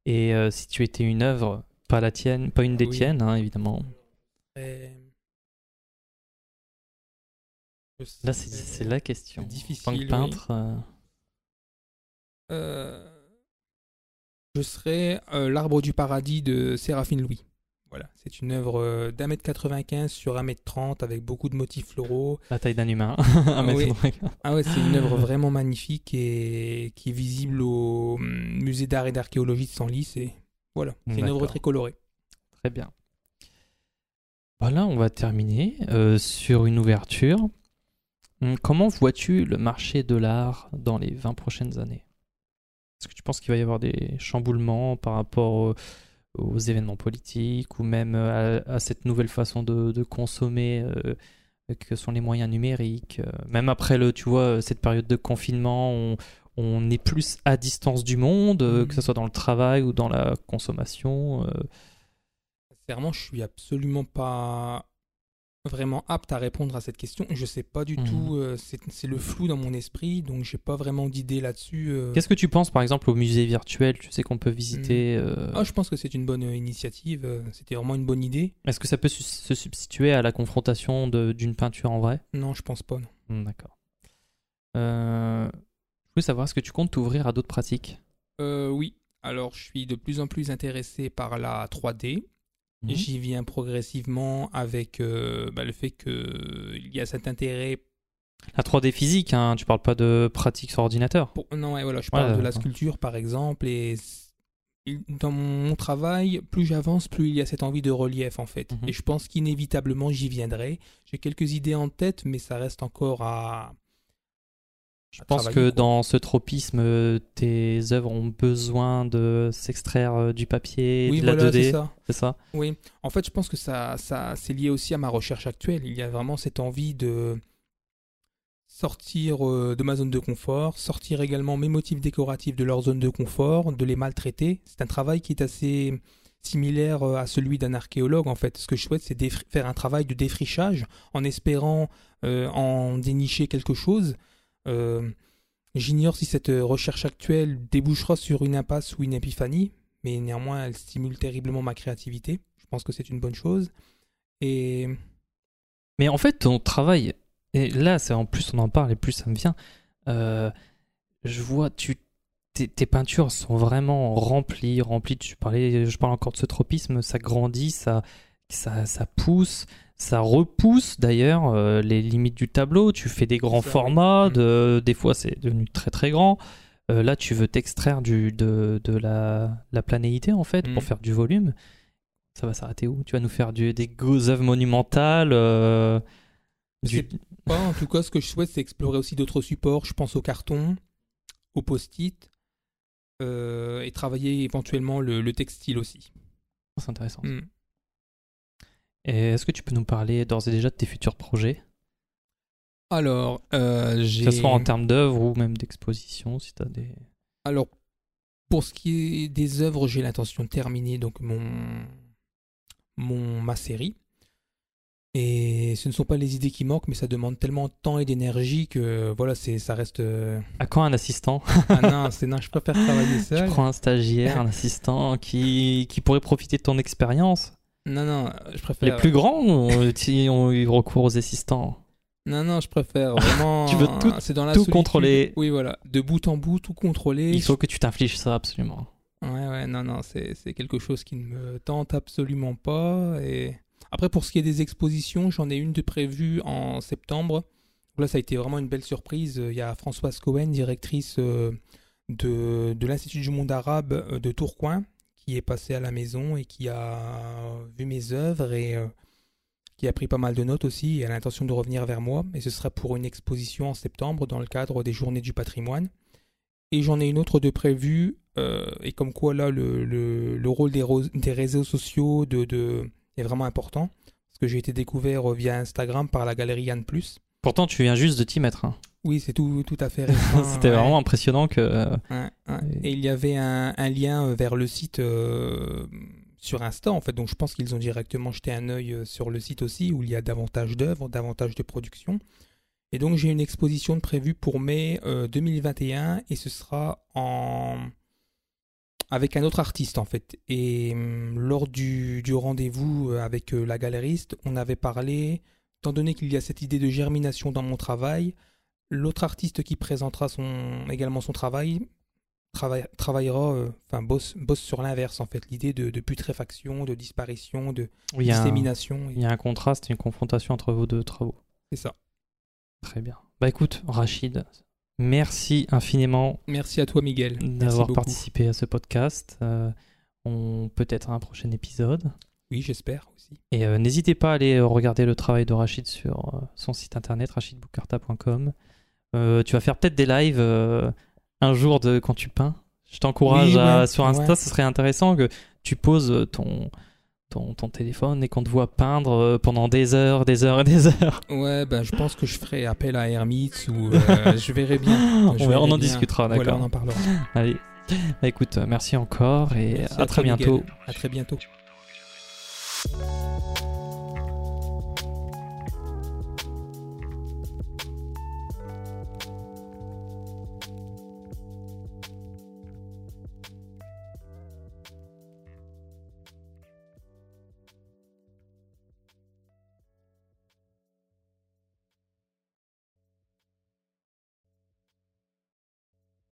Et euh, si tu étais une œuvre, pas la tienne, pas une des Oui. tiennes, hein, évidemment. Et- Je Là, c'est la question. difficile, En tant que peintre, euh, Euh, je serais euh, L'arbre du paradis de Séraphine Louis. Voilà, c'est une œuvre euh, d'un mètre 95 sur un mètre 30 avec beaucoup de motifs floraux. la taille d'un humain. <laughs> Mètre. Ah ouais, c'est une œuvre <laughs> vraiment magnifique et qui est visible au hum, musée d'art et d'archéologie de Senlis. Et voilà, c'est une œuvre très colorée. Très bien. Voilà, on va terminer euh, sur une ouverture. Hum, Comment vois-tu le marché de l'art dans les 20 prochaines années? Est-ce que tu penses qu'il va y avoir des chamboulements par rapport au- aux événements politiques ou même euh, à, à cette nouvelle façon de, de consommer euh, que sont les moyens numériques euh, Même après le, tu vois, cette période de confinement, on, on est plus à distance du monde, que ce soit dans le travail ou dans la consommation. Sincèrement, je suis absolument pas vraiment apte à répondre à cette question. Je sais pas du Mhm. tout, euh, c'est le flou dans mon esprit, donc j'ai pas vraiment d'idée là-dessus. euh. Qu'est-ce que tu penses par exemple au musée virtuel? Tu sais qu'on peut visiter. euh, Ah, je pense que c'est une bonne initiative, c'était vraiment une bonne idée. Est-ce que ça peut su- se substituer à la confrontation d'une peinture en vrai? Non, je pense pas. Hmm, D'accord. Je voulais savoir, est-ce que tu comptes t'ouvrir à d'autres pratiques? Oui. Alors, je suis de plus en plus intéressé par la 3D. Mhm. J'y viens progressivement avec euh, bah, le fait qu'il y a cet intérêt. La 3D physique, hein, tu parles pas de pratique sur ordinateur. Pour... Non, ouais, voilà, je parle Ouais, de la sculpture par exemple. Et dans mon travail, plus j'avance, plus il y a cette envie de relief en fait. Mhm. Et je pense qu'inévitablement j'y viendrai. J'ai quelques idées en tête, mais ça reste encore à. Je pense que dans ce tropisme, tes œuvres ont besoin de s'extraire euh, du papier, Oui, de la voilà, 2D, c'est ça. c'est ça? Oui, en fait, je pense que ça, ça, c'est lié aussi à ma recherche actuelle. Il y a vraiment cette envie de sortir euh, de ma zone de confort, sortir également mes motifs décoratifs de leur zone de confort, de les maltraiter. C'est un travail qui est assez similaire euh, à celui d'un archéologue en fait. Ce que je souhaite, c'est faire un travail de défrichage en espérant euh, en dénicher quelque chose. Euh, J'ignore si cette recherche actuelle débouchera sur une impasse ou une épiphanie, mais néanmoins elle stimule terriblement ma créativité. Je pense que c'est une bonne chose. Et Mais en fait, ton travail, et là, c'est en plus on en parle et plus ça me vient. euh, je vois, tu, tes, tes peintures sont vraiment remplies, remplies. Tu parlais, je parle encore de ce tropisme, ça grandit, ça, ça, ça pousse, ça repousse d'ailleurs euh, les limites du tableau. Tu fais des grands formats, Mm. de, des fois c'est devenu très très grand. Euh, là, tu veux t'extraire du, de, de la, la planéité en fait pour Mm. faire du volume. Ça va s'arrêter où? Tu vas nous faire du, des grosses œuvres monumentales euh, du- pas, en tout cas, ce que je souhaite, c'est explorer aussi d'autres supports. Je pense au carton, au post-it, euh, et travailler éventuellement le, le textile aussi. C'est intéressant. Est-ce que tu peux nous parler d'ores et déjà de tes futurs projets? Alors, euh, j'ai. Que ce soit en termes d'œuvres ou même d'exposition, si tu as des. Alors, pour ce qui est des œuvres, j'ai l'intention de terminer donc mon, mon ma série. Et ce ne sont pas les idées qui manquent, mais ça demande tellement de temps et d'énergie que voilà, c'est ça reste. euh, À quand un assistant? Ah non, c'est non, je préfère travailler <laughs> Tu seul. prends un stagiaire, un assistant qui, qui pourrait profiter de ton expérience Non, non, je préfère. Les plus grands ont, ont eu recours aux assistants. Non, non, je préfère vraiment. <laughs> Tu veux tout- c'est dans la tout solitude. contrôler. Oui, voilà, de bout en bout, tout contrôler. Il faut que tu t'infliges ça absolument. Ouais, ouais, non, non, c'est c'est quelque chose qui ne me tente absolument pas. Et après, pour ce qui est des expositions, j'en ai une de prévue en septembre. Là, ça a été vraiment une belle surprise. Il y a Françoise Cohen, directrice euh, de, de l'Institut du monde arabe euh, de Tourcoing, qui est passée à la maison et qui a vu mes œuvres et euh, qui a pris pas mal de notes aussi. Et a l'intention de revenir vers moi. Et ce sera pour une exposition en septembre dans le cadre des Journées du patrimoine. Et j'en ai une autre de prévue. euh, et comme quoi, là, le, le, le rôle des, des réseaux sociaux de, de, est vraiment important. Parce que j'ai été découvert euh, via Instagram par la galerie Yann Plus. Pourtant, tu viens juste de t'y mettre. hein. Oui, c'est tout, tout à fait récent. <laughs> C'était ouais. vraiment impressionnant que. euh, Ouais, ouais. Et- il y avait un, un lien euh, vers le site euh, sur Insta, en fait. Donc je pense qu'ils ont directement jeté un œil sur le site aussi, où il y a davantage d'œuvres, davantage de production. Et donc j'ai une exposition prévue pour mai euh, 2021, et ce sera en avec un autre artiste en fait. Et hum, lors du, du rendez-vous avec la galeriste, on avait parlé, étant donné qu'il y a cette idée de germination dans mon travail, l'autre artiste qui présentera son, également son travail travaille- travaillera, euh, enfin bosse, bosse sur l'inverse en fait, l'idée de, de putréfaction, de disparition, de dissémination. il y a un contraste, une confrontation entre vos deux travaux. C'est ça. Très bien. Bah écoute, Rachid, merci infiniment Merci à toi Miguel. D'avoir participé à ce podcast. Euh, on peut-être un prochain épisode. Oui, j'espère aussi. Et euh, n'hésitez pas à aller regarder le travail de Rachid sur euh, son site internet rachidboukarta.com. Euh, tu vas faire peut-être des lives euh, un jour de quand tu peins. Je t'encourage Oui, à- ouais, sur Insta, ouais. ce serait intéressant que tu poses ton, ton, ton téléphone et qu'on te voit peindre euh, pendant des heures, des heures et des heures. Ouais, ben je pense que je ferai appel à Hermite ou euh, <laughs> je verrai bien. on, Je verra, on verrai en bien. discutera, Voilà, d'accord. on en parlera. Allez. Bah, écoute, euh, merci encore et Merci à, très Miguel. bientôt. À très bientôt.